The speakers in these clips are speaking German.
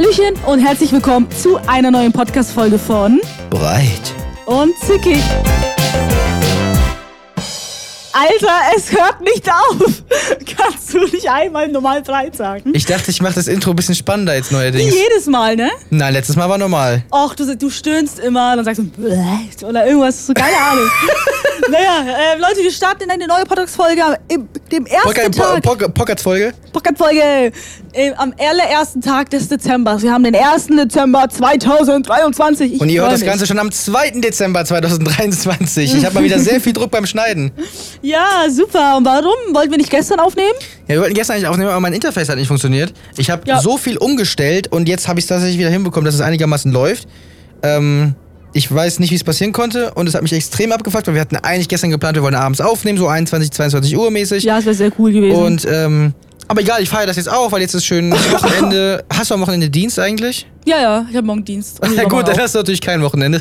Hallöchen und herzlich willkommen zu einer neuen Podcast-Folge von Breit. und Zickig. Alter, es hört nicht auf. Kannst du nicht einmal normal breit sagen? Ich dachte, ich mache das Intro ein bisschen spannender jetzt Wie neuerdings. jedes Mal, ne? Nein, letztes Mal war normal. Och, du, du stöhnst immer, dann sagst du oder irgendwas, so keine Ahnung. naja, äh, Leute, wir starten in eine neue Podcast-Folge am dem ersten Tag. Pockets-Folge. Podcast-Folge äh, am allerersten Tag des Dezembers. Wir haben den 1. Dezember 2023. Ich Und ihr hört das mich. Ganze schon am 2. Dezember 2023. Ich habe mal wieder sehr viel Druck beim Schneiden. Ja, super. Und warum? Wollten wir nicht gestern aufnehmen? Ja, wir wollten gestern eigentlich aufnehmen, aber mein Interface hat nicht funktioniert. Ich habe Ja. so viel umgestellt und jetzt habe ich es tatsächlich wieder hinbekommen, dass es einigermaßen läuft. Ähm, ich weiß nicht, wie es passieren konnte und es hat mich extrem abgefuckt, weil wir hatten eigentlich gestern geplant, wir wollen abends aufnehmen, so 21, 22 Uhr mäßig. Ja, es wäre sehr cool gewesen. Und, ähm, aber egal, ich feiere das jetzt auch, weil jetzt ist schön Wochenende. Hast du am Wochenende Dienst eigentlich? ja, ja, ich habe morgen Dienst. Ja gut, dann hast du natürlich kein Wochenende.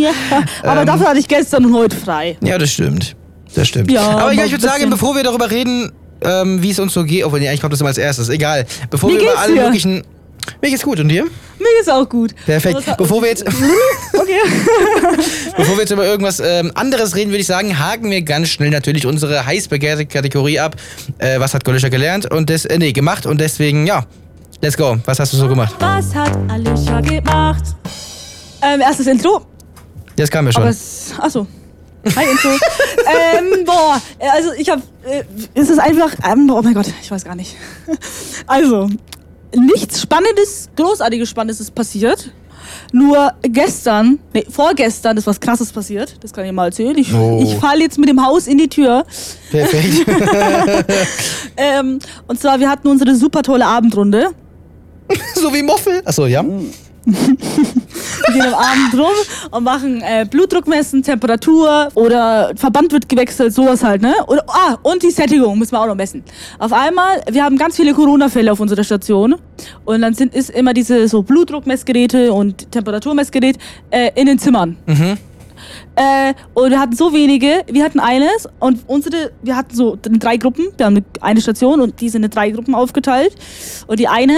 ja, aber Ähm. dafür hatte ich gestern und heute frei. ja, das stimmt. Das stimmt. Ja, aber aber egal, ich würde sagen, bevor wir darüber reden, ähm, wie es uns so geht, obwohl nee, eigentlich kommt das immer als erstes, egal. Bevor Wie wir über alle dir? möglichen. Mir geht's gut und dir? Mir geht's auch gut. Perfekt. Hat- Bevor wir jetzt, Okay. bevor wir jetzt über irgendwas ähm, anderes reden, würde ich sagen, haken wir ganz schnell natürlich unsere heiß begehrte Kategorie ab. Äh, was hat Golischer gelernt und des, äh, nee, gemacht und deswegen, ja, let's go. Was hast du so gemacht? Was hat Alicia gemacht? Ähm, erstes Intro. Das kam ja schon. Aber es. Achso. Hi, Intro. ähm, boah, also ich hab. Äh, es ist einfach. Ähm, oh mein Gott, ich weiß gar nicht. Also, nichts Spannendes, großartiges Spannendes ist passiert. Nur gestern, nee, vorgestern ist was krasses passiert. Das kann ich mal erzählen. Ich, Oh. ich falle jetzt mit dem Haus in die Tür. Perfekt. Ähm, und zwar, wir hatten unsere super tolle Abendrunde. so wie Moffel. Achso, ja. Wir gehen am Abend rum und machen äh, Blutdruckmessen, Temperatur oder Verband wird gewechselt, sowas halt, ne? Oder, ah, und die Sättigung müssen wir auch noch messen. Auf einmal, wir haben ganz viele Corona-Fälle auf unserer Station und dann sind ist immer diese so Blutdruckmessgeräte und Temperaturmessgerät äh, in den Zimmern. Äh, und wir hatten so wenige, wir hatten eines und unsere, wir hatten so drei Gruppen, wir haben eine, eine Station und die sind in drei Gruppen aufgeteilt. Und die eine,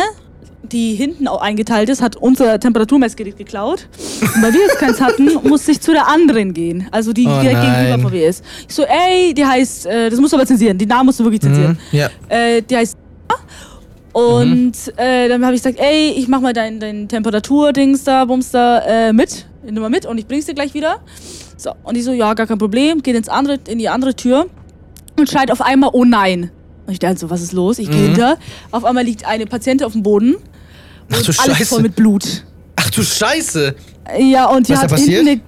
die hinten auch eingeteilt ist, hat unser Temperaturmessgerät geklaut. Und weil wir jetzt keins hatten, musste ich zu der anderen gehen. Also die Oh direkt gegenüber von mir ist. Ich so, ey, die heißt, äh, das musst du aber zensieren, die Namen musst du wirklich zensieren. Mhm, ja. Äh, die heißt und Mhm. äh, dann habe ich gesagt, ey, ich mach mal dein, dein Temperatur-Dings da, Bums da äh, mit, nimm mal mit und ich bring's dir gleich wieder. So, und die so, ja, gar kein Problem, geht ins andere, in die andere Tür und schreit auf einmal, oh nein. Und ich dachte so, was ist los? Ich gehe Mhm. hinter. Auf einmal liegt eine Patientin auf dem Boden. Ach du alles Scheiße. voll mit Blut. Ach du Scheiße. Ja, und die Was hat hinten eine,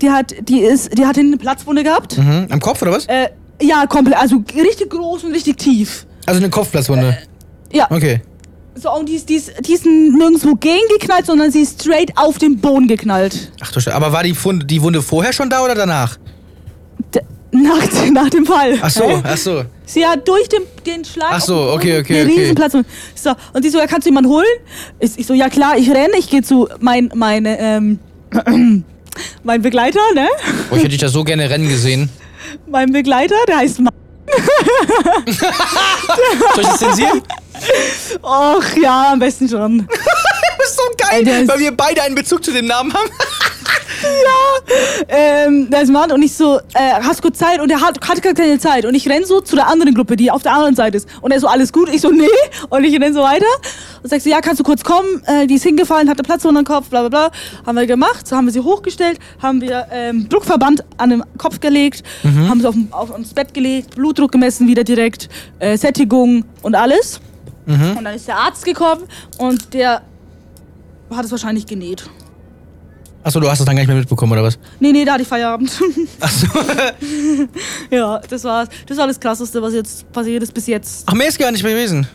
die hat, die ist, die hat hinten eine Platzwunde gehabt. Mhm. Am Kopf oder was? Äh, ja, komplett, also richtig groß und richtig tief. Also eine Kopfplatzwunde. Ja, Okay. So, und die ist, die ist, die ist nirgendwo gegengeknallt, sondern sie ist straight auf den Boden geknallt. Ach du Scheiße. Aber war die, Fund, die Wunde vorher schon da oder danach? D nach, nach dem Fall. Ach so, Hä? ach so. Sie hat durch den, den Schlag. Ach so, auf den okay, okay, eine okay. Riesenplatz. So, und die so, ja, kannst du jemanden holen? Ich, ich so, ja klar, ich renne, ich gehe zu mein, meine, ähm, mein Begleiter, ne? Oh, ich hätte dich da so gerne rennen gesehen. Mein Begleiter, der heißt Ma Soll ich das zensieren? Och ja, am besten schon. Das ist so geil, Ey, ist- weil wir beide einen Bezug zu dem Namen haben. ähm, der ist Mann und ich so, äh, hast kurz Zeit? Und er hat, hat gar keine Zeit. Und ich renn so zu der anderen Gruppe, die auf der anderen Seite ist. Und er so, alles gut? Ich so, nee. Und ich renn so weiter. Und sag so, ja, kannst du kurz kommen? Äh, die ist hingefallen, hatte Platz unter dem Kopf, bla bla bla. Haben wir gemacht. So haben wir sie hochgestellt, haben wir ähm, Druckverband an den Kopf gelegt, haben sie auf, auf, aufs Bett gelegt, Blutdruck gemessen wieder direkt, äh, Sättigung und alles. Und dann ist der Arzt gekommen und der hat es wahrscheinlich genäht. Achso, du hast das dann gar nicht mehr mitbekommen, oder was? Nee, nee, da hatte ich Feierabend. Achso. Ja, das war, das war das Krasseste, was jetzt passiert ist bis jetzt. Ach, mehr ist gar nicht mehr gewesen.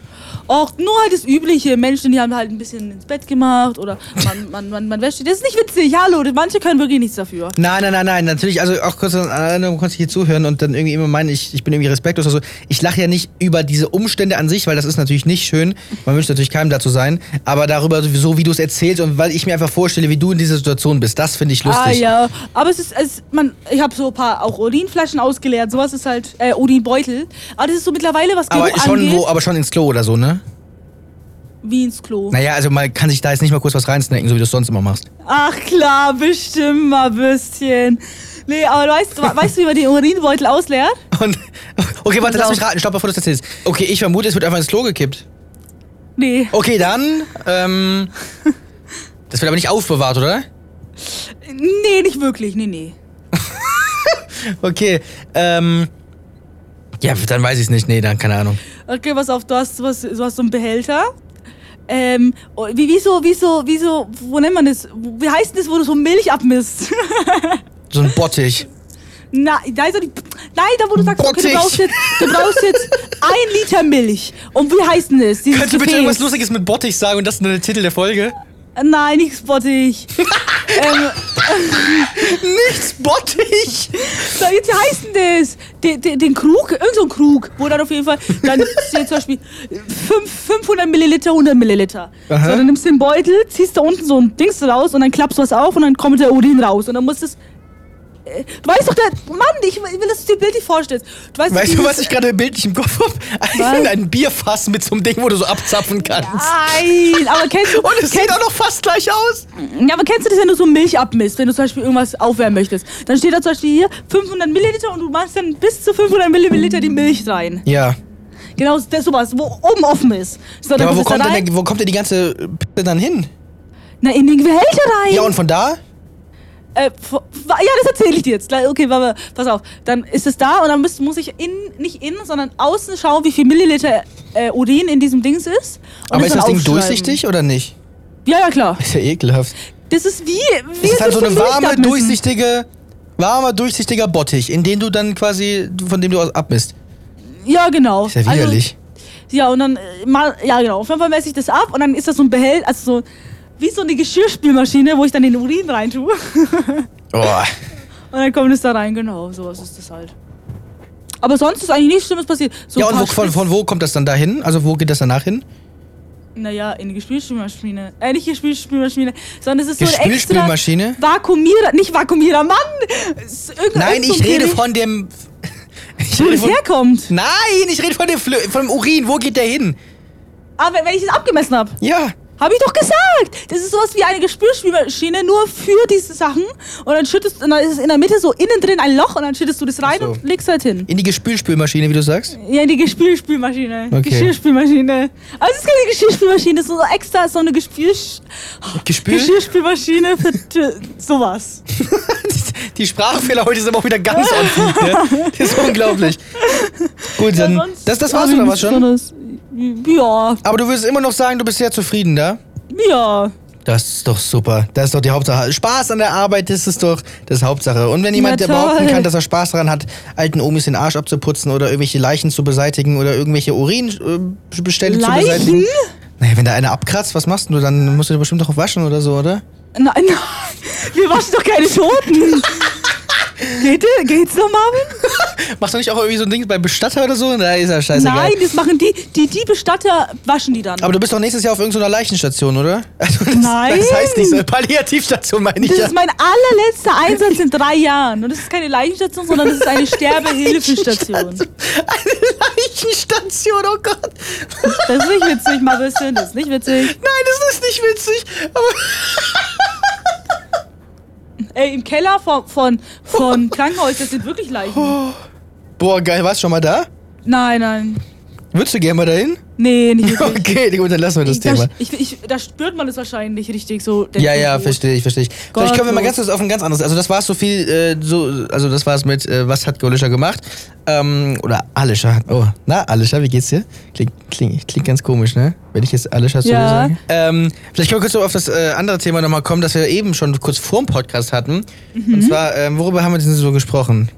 Auch nur halt das Übliche. Menschen, die haben halt ein bisschen ins Bett gemacht oder man, man, man, man wäscht. Das ist nicht witzig, hallo. Manche können wirklich nichts dafür. Nein, nein, nein, nein, natürlich, also auch kurz an Erinnerung konnte ich hier zuhören und dann irgendwie immer meinen, ich, ich bin irgendwie respektlos oder so. Ich lache ja nicht über diese Umstände an sich, weil das ist natürlich nicht schön. Man wünscht natürlich keinem dazu sein, aber darüber, so wie du es erzählst und weil ich mir einfach vorstelle, wie du in dieser Situation bist, das finde ich lustig. Ah ja, aber es ist, es, man, ich habe so ein paar auch Urinflaschen ausgeleert. Sowas ist halt äh, Urinbeutel. Aber das ist so mittlerweile was Aber Geruch schon, angeht. wo, aber schon ins Klo oder so, ne? Wie ins Klo. Naja, also man kann sich da jetzt nicht mal kurz was reinsnacken, so wie du es sonst immer machst. Ach klar, bestimmt mal ein bisschen. Nee, aber weißt, du- weißt du, wie man den Urinbeutel ausleert? Und, okay, warte, lass mich auf. raten, stopp, bevor du das erzählst. Okay, ich vermute, es wird einfach ins Klo gekippt. Nee. Okay, dann, ähm, das wird aber nicht aufbewahrt, oder? Nee, nicht wirklich. Nee, nee. Okay, ähm, ja, dann weiß ich es nicht. Nee, dann keine Ahnung. Okay, pass auf, du hast, was, du hast so einen Behälter. Ähm, oh, wie, wieso, wieso, wieso, wo nennt man das? Wie heißt das, wo du so Milch abmisst? So ein Bottich. Na, da ist doch die, nein, da wo du sagst, okay, du brauchst jetzt, du brauchst jetzt ein Liter Milch. Und wie heißt denn das? Dieses Könntest du bitte irgendwas Lustiges mit Bottich sagen und das ist nur der Titel der Folge? Nein, nichts Bottich. ähm, Nichts Bottich! so, jetzt, wie heißt denn das? Den, den, den Krug, irgend so ein Krug, wo dann auf jeden Fall, dann steht zum Beispiel fünf- 500 Milliliter, 100 Milliliter. Aha. So, dann nimmst du den Beutel, ziehst da unten so ein Dings raus und dann klappst du was auf und dann kommt der Urin raus. Und dann musst du es. Du weißt doch, der, Mann, ich will, dass du dir bildlich vorstellst. Du weißt, Weißt du, was ich gerade bildlich im Kopf habe? Ein, ein Bierfass mit so einem Ding, wo du so abzapfen kannst. Nein, aber kennst du. Und es sieht auch noch fast gleich aus. Ja, aber kennst du das, wenn du so Milch abmisst, wenn du zum Beispiel irgendwas aufwärmen möchtest? Dann steht da zum Beispiel hier 500 Milliliter und du machst dann bis zu 500 Milliliter die Milch rein. Ja. Genau, das ist sowas, wo oben offen ist. So, ja aber wo kommt denn wo kommt denn die ganze Pisse dann hin? Na, in den Behälter rein. Ja, und von da? Äh, ja, das erzähle ich dir jetzt. Okay, warte, pass auf. Dann ist es da und dann müsst, muss ich innen, nicht innen, sondern außen schauen, wie viel Milliliter äh, Urin in diesem Dings ist. Aber ist das Ding durchsichtig oder nicht? Ja, ja, klar. Ist ja ekelhaft. Das ist wie. wie Es ist halt so eine warme, durchsichtige, warmer, durchsichtiger Bottich, in den du dann quasi, von dem du abmisst. Ja, genau. Ist ja widerlich. Also, ja, und dann äh, ja genau, auf jeden Fall messe ich das ab und dann ist das so ein Behälter, also so wie so eine Geschirrspülmaschine, wo ich dann den Urin rein tue. oh. Und dann kommt es da rein, genau, sowas ist das halt. Aber sonst ist eigentlich nichts Schlimmes passiert. So ja, und wo, von, von wo kommt das dann dahin? Also wo geht das danach hin? Naja, in die Gespülspülmaschine. Äh, nicht Gespülspülmaschine, sondern es ist so ein extra? Vakuumierer, nicht Vakuumierer, Mann! Es Nein, ich rede von dem. Wo von, herkommt. nein, ich rede von dem, Flö Urin. Wo geht der hin? Aber wenn ich das abgemessen habe. Ja. Habe ich doch gesagt! Das ist sowas wie eine Gespülspülmaschine, nur für diese Sachen. Und dann schüttest und dann ist es in der Mitte so innen drin ein Loch und dann schüttest du das rein so. und legst halt hin. In die Gespülspülmaschine, wie du sagst? Ja, in die Gespülspülmaschine. Okay. Geschirrspülmaschine. Also es ist keine Geschirrspülmaschine, es ist so extra so eine Gespül Gespül? Geschirrspülmaschine für sowas. Die Sprachfehler heute sind aber auch wieder ganz fleek, ne? Das ist unglaublich. Gut, dann. Ja, Das, das war's oder was schon? Ja, Aber du wirst immer noch sagen, du bist sehr zufrieden, da? ja. Das ist doch super. Das ist doch die Hauptsache. Spaß an der Arbeit, das ist doch das Hauptsache. Und wenn jemand der behaupten kann, dass er Spaß daran hat, alten Omis den Arsch abzuputzen oder irgendwelche Leichen zu beseitigen oder irgendwelche Urinbestände zu Leichen? beseitigen. Naja, wenn da einer abkratzt, was machst du? Dann musst du dir bestimmt doch waschen oder so, oder? Nein, nein. Wir waschen doch keine Toten. Geht, geht's noch, Marvin? Machst du nicht auch irgendwie so ein Ding bei Bestatter oder so? Da ist ja scheißegal. Nein, das machen die, die, die Bestatter waschen die dann. Aber du bist doch nächstes Jahr auf irgendeiner Leichenstation, oder? Also das, Nein. Das heißt nicht so. Palliativstation meine ich das ja. ist mein allerletzter Einsatz in drei Jahren. Und das ist keine Leichenstation, sondern das ist eine Sterbehilfestation. Eine Leichenstation, oh Gott. Das ist nicht witzig, Marvin. Das ist nicht witzig. Nein, das ist nicht witzig. Aber Ey, im Keller von, von, von Krankenhaus, das sind wirklich Leichen. Boah, geil, warst du schon mal da? Nein, nein. Würdest du gerne mal dahin? Nee, nicht wirklich. Okay, gut, dann lassen wir das da, Thema. ich, ich, da spürt man es wahrscheinlich richtig so. Ja, ja, verstehe ich, verstehe ich. Vielleicht können wir mal ganz kurz auf ein ganz anderes. Also das war so viel, äh, so, also das war es mit, äh, was hat Golischer gemacht? Ähm, oder Alischer. Oh, na, Alischer, wie geht's dir? Klingt, klingt, klingt ganz komisch, ne? Wenn ich jetzt Alischer dir Ja. sage. Ähm, vielleicht können wir kurz so auf das äh, andere Thema nochmal kommen, das wir eben schon kurz vorm Podcast hatten. Mhm. Und zwar, ähm, worüber haben wir denn so gesprochen?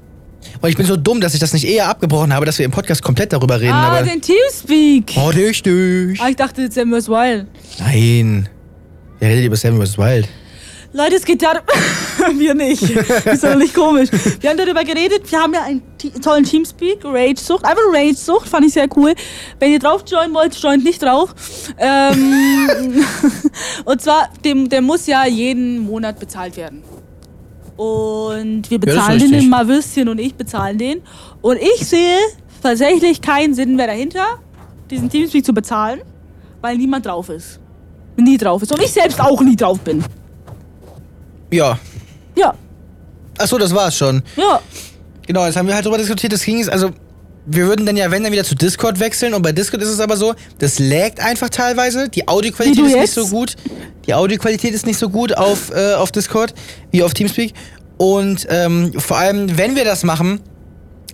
Und ich bin so dumm, dass ich das nicht eher abgebrochen habe, dass wir im Podcast komplett darüber reden, Ah, aber. den Teamspeak. Oh, richtig. Ah, ich dachte Sam vs. Wild. Nein. Wer redet über Seven vs. Wild? Leute, es geht darum. wir nicht. Ist doch nicht komisch. Wir haben darüber geredet. Wir haben ja einen tollen Teamspeak. Rage-Sucht. Einfach Rage-Sucht. Fand ich sehr cool. Wenn ihr drauf joinen wollt, joint nicht drauf. Ähm, und zwar, dem, der muss ja jeden Monat bezahlt werden. Und wir bezahlen den, richtig. den Marwürstchen und ich bezahlen den. Und ich sehe tatsächlich keinen Sinn mehr dahinter, diesen Teamspeak zu bezahlen. weil niemand drauf ist. Nie drauf ist. Und ich selbst auch nie drauf bin. Ja. Ja, Achso, das war's schon. ja. Genau, jetzt haben wir halt drüber diskutiert, das ging jetzt, also wir würden dann ja, wenn, dann wieder zu Discord wechseln und bei Discord ist es aber so, das laggt einfach teilweise, die Audioqualität ist nicht so gut, die Audioqualität ist nicht so gut auf, äh, auf Discord wie auf Teamspeak. Und ähm, vor allem, wenn wir das machen,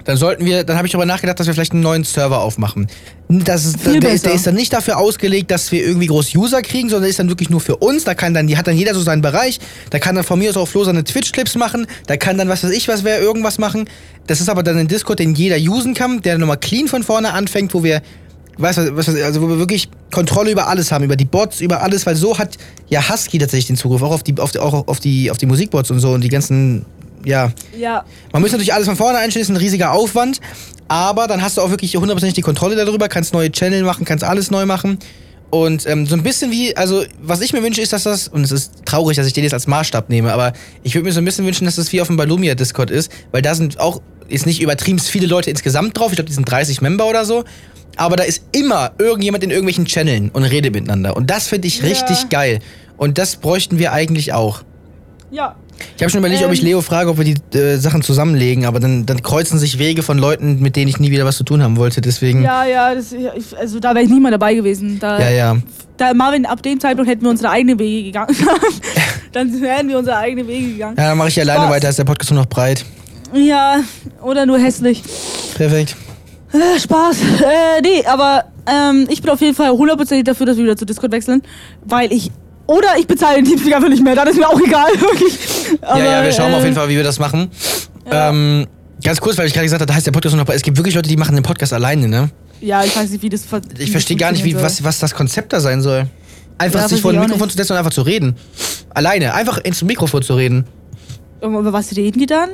dann sollten wir, dann habe ich darüber nachgedacht, dass wir vielleicht einen neuen Server aufmachen. Das ist, Viel der, ist, der ist dann nicht dafür ausgelegt, dass wir irgendwie groß User kriegen, sondern der ist dann wirklich nur für uns. Da kann dann, die hat dann jeder so seinen Bereich. Da kann dann von mir aus auch Flo seine Twitch-Clips machen. Da kann dann, was weiß ich, was wer irgendwas machen. Das ist aber dann ein Discord, den jeder usen kann, der nochmal clean von vorne anfängt, wo wir, weißt du, was, also wo wir wirklich Kontrolle über alles haben, über die Bots, über alles, weil so hat ja Husky tatsächlich den Zugriff, auch auf die, auf die, auch auf die, auf die Musikbots und so und die ganzen, ja, Ja. man muss natürlich alles von vorne einstellen, ist ein riesiger Aufwand, aber dann hast du auch wirklich hundertprozentig die Kontrolle darüber, kannst neue Channel machen, kannst alles neu machen. Und ähm, so ein bisschen wie, also was ich mir wünsche, ist, dass das, und es ist traurig, dass ich den jetzt als Maßstab nehme, aber ich würde mir so ein bisschen wünschen, dass das wie auf dem Balumia Discord ist, weil da sind auch, ist nicht übertrieben viele Leute insgesamt drauf, ich glaube, die sind 30 Member oder so, aber da ist immer irgendjemand in irgendwelchen Channeln und redet miteinander. Und das finde ich Ja. richtig geil. Und das bräuchten wir eigentlich auch. Ja. Ich habe schon überlegt, ob ich Ähm. Leo frage, ob wir die äh, Sachen zusammenlegen, aber dann, dann kreuzen sich Wege von Leuten, mit denen ich nie wieder was zu tun haben wollte. Deswegen. Ja, ja, das, also da wäre ich nie mal dabei gewesen. Da, ja. ja. da Marvin, ab dem Zeitpunkt hätten wir unsere eigenen Wege gegangen. Dann wären wir unsere eigenen Wege gegangen. Ja, dann mache ich alleine Spaß. weiter, ist der Podcast nur noch breit. Ja, oder nur hässlich. Perfekt. Äh, Spaß. Äh, nee, aber ähm, ich bin auf jeden Fall hundertprozentig dafür, dass wir wieder zu Discord wechseln, weil ich. Oder ich bezahle den Teamspeak einfach nicht mehr, dann ist mir auch egal, wirklich. Aber, ja, ja, wir schauen mal auf äh, jeden Fall, wie wir das machen. ja. Ähm, ganz kurz, weil ich gerade gesagt habe, da heißt der Podcast nur noch. Es gibt wirklich Leute, die machen den Podcast alleine, ne? Ja, ich weiß nicht, wie das. wie Ich verstehe gar nicht, wie, was, was das Konzept da sein soll. Einfach Ja, sich vor ein Mikrofon nicht. zu setzen und einfach zu reden. Alleine, einfach ins Mikrofon zu reden. soll. Über was reden die dann?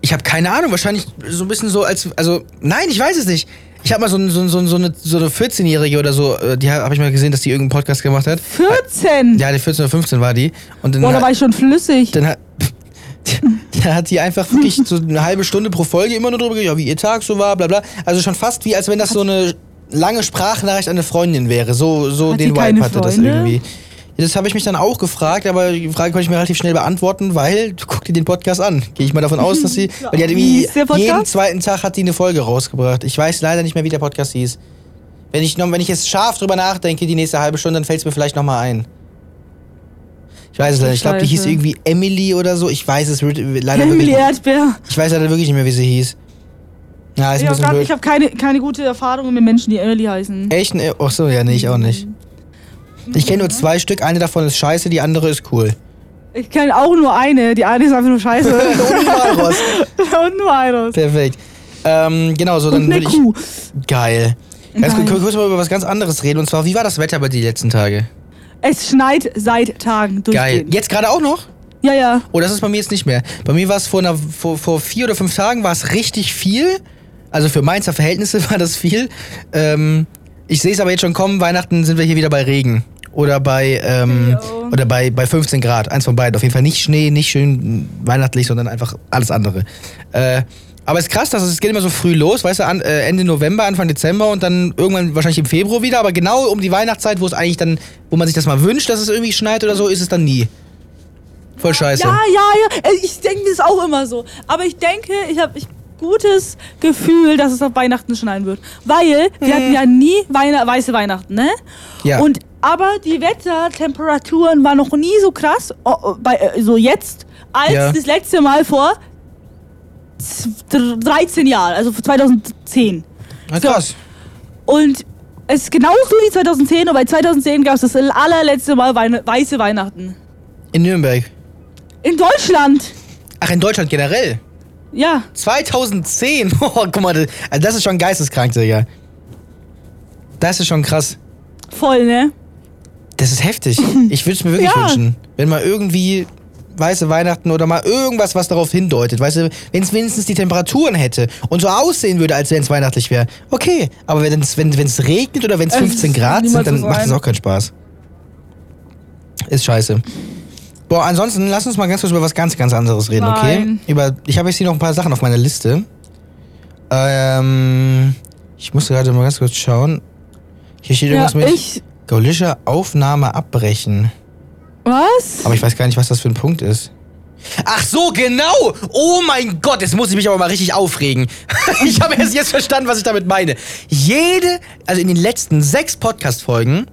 Ich habe keine Ahnung, wahrscheinlich so ein bisschen so als, also, nein, ich weiß es nicht. Ich habe mal so, so, so, so eine, so eine 14-Jährige oder so, äh, die habe ich mal gesehen, dass die irgendeinen Podcast gemacht hat. 14! Ja, die 14 oder 15 war die. Und dann, Boah, da war ich schon flüssig. dann hat, da hat die einfach wirklich so eine halbe Stunde pro Folge immer nur drüber geredet, ja, wie ihr Tag so war, bla bla. Also schon fast wie, als wenn das so eine lange Sprachnachricht an eine Freundin wäre. So, so Hat den Vibe hatte das Freunde? irgendwie. Das habe ich mich dann auch gefragt, aber die Frage konnte ich mir relativ schnell beantworten, weil guck dir den Podcast an. Gehe ich mal davon aus, dass sie. Weil die hat wie irgendwie jeden zweiten Tag hat die eine Folge rausgebracht. Ich weiß leider nicht mehr, wie der Podcast hieß. Wenn ich, noch, wenn ich jetzt scharf drüber nachdenke, die nächste halbe Stunde, dann fällt es mir vielleicht nochmal ein. Ich weiß es leider. nicht. Ich glaube, die hieß irgendwie Emily oder so. Ich weiß es leider Emily wirklich. Erdbeer. Ich weiß leider wirklich nicht mehr, wie sie hieß. Ja, ist Ich ein habe bisschen hab keine, keine gute Erfahrung mit Menschen, die Emily heißen. Echt? Ach so, ja, nee, ich auch nicht. Ich kenne nur zwei Stück. Eine davon ist scheiße, die andere ist cool. Ich kenne auch nur eine. Die eine ist einfach nur scheiße. Und Walross. Und nur eine. Perfekt. Ähm, genau, so dann würde ich. Kuh. Geil. Ganz Geil. kurz, kurz mal über was ganz anderes reden. Und zwar, wie war das Wetter bei dir die letzten Tage? Es schneit seit Tagen Geil. durchgehend. Jetzt gerade auch noch? Ja, ja. Oh, das ist bei mir jetzt nicht mehr. Bei mir war es vor, einer, vor, vor vier oder fünf Tagen war es richtig viel. Also für Mainzer Verhältnisse war das viel. Ähm, ich sehe es aber jetzt schon kommen, Weihnachten sind wir hier wieder bei Regen. Oder bei, ähm, oder bei, bei 15 Grad. Eins von beiden. Auf jeden Fall nicht Schnee, nicht schön weihnachtlich, sondern einfach alles andere. Äh, aber es ist krass, dass es geht immer so früh los, weißt du, an, äh, Ende November, Anfang Dezember und dann irgendwann wahrscheinlich im Februar wieder, aber genau um die Weihnachtszeit, wo es eigentlich dann, wo man sich das mal wünscht, dass es irgendwie schneit oder so, ist es dann nie. Voll scheiße. Ja, ja, ja. Äh, Ich denke das auch immer so. Aber ich denke, ich habe ich gutes Gefühl, dass es auf Weihnachten schneien wird. Weil wir hatten ja nie Weihn weiße Weihnachten, ne? Ja. Und aber die Wettertemperaturen waren noch nie so krass, oh, oh, bei, äh, so jetzt, als Ja. das letzte Mal vor z- 13 Jahren, also vor 2010. Na, So. krass. Und es ist genauso wie 2010, und bei 2010 gab es das allerletzte Mal Weine weiße Weihnachten. In Nürnberg. In Deutschland. Ach, in Deutschland generell. Ja. 2010. Oh, guck mal, das, also das ist schon geisteskrank, Digga. Das ist schon krass. Voll, ne? Das ist heftig. Ich würde es mir wirklich Ja. wünschen. Wenn mal irgendwie weiße Weihnachten oder mal irgendwas, was darauf hindeutet. Weißt du, wenn es wenigstens die Temperaturen hätte und so aussehen würde, als wenn es weihnachtlich wäre. Okay, aber wenn es wenn, wenn's regnet oder wenn es Es 15 ist Grad sind, dann so macht das sein. auch keinen Spaß. Ist scheiße. Boah, ansonsten lass uns mal ganz kurz über was ganz, ganz anderes reden, Nein. okay? Über, ich habe jetzt hier noch ein paar Sachen auf meiner Liste. Ähm, ich muss gerade mal ganz kurz schauen. Hier steht Ja, irgendwas mit. ich Gaulischer Aufnahme abbrechen. Was? Aber ich weiß gar nicht, was das für ein Punkt ist. Ach so, genau! Oh mein Gott, jetzt muss ich mich aber mal richtig aufregen. ich habe erst jetzt verstanden, was ich damit meine. Jede, also in den letzten sechs Podcast-Folgen,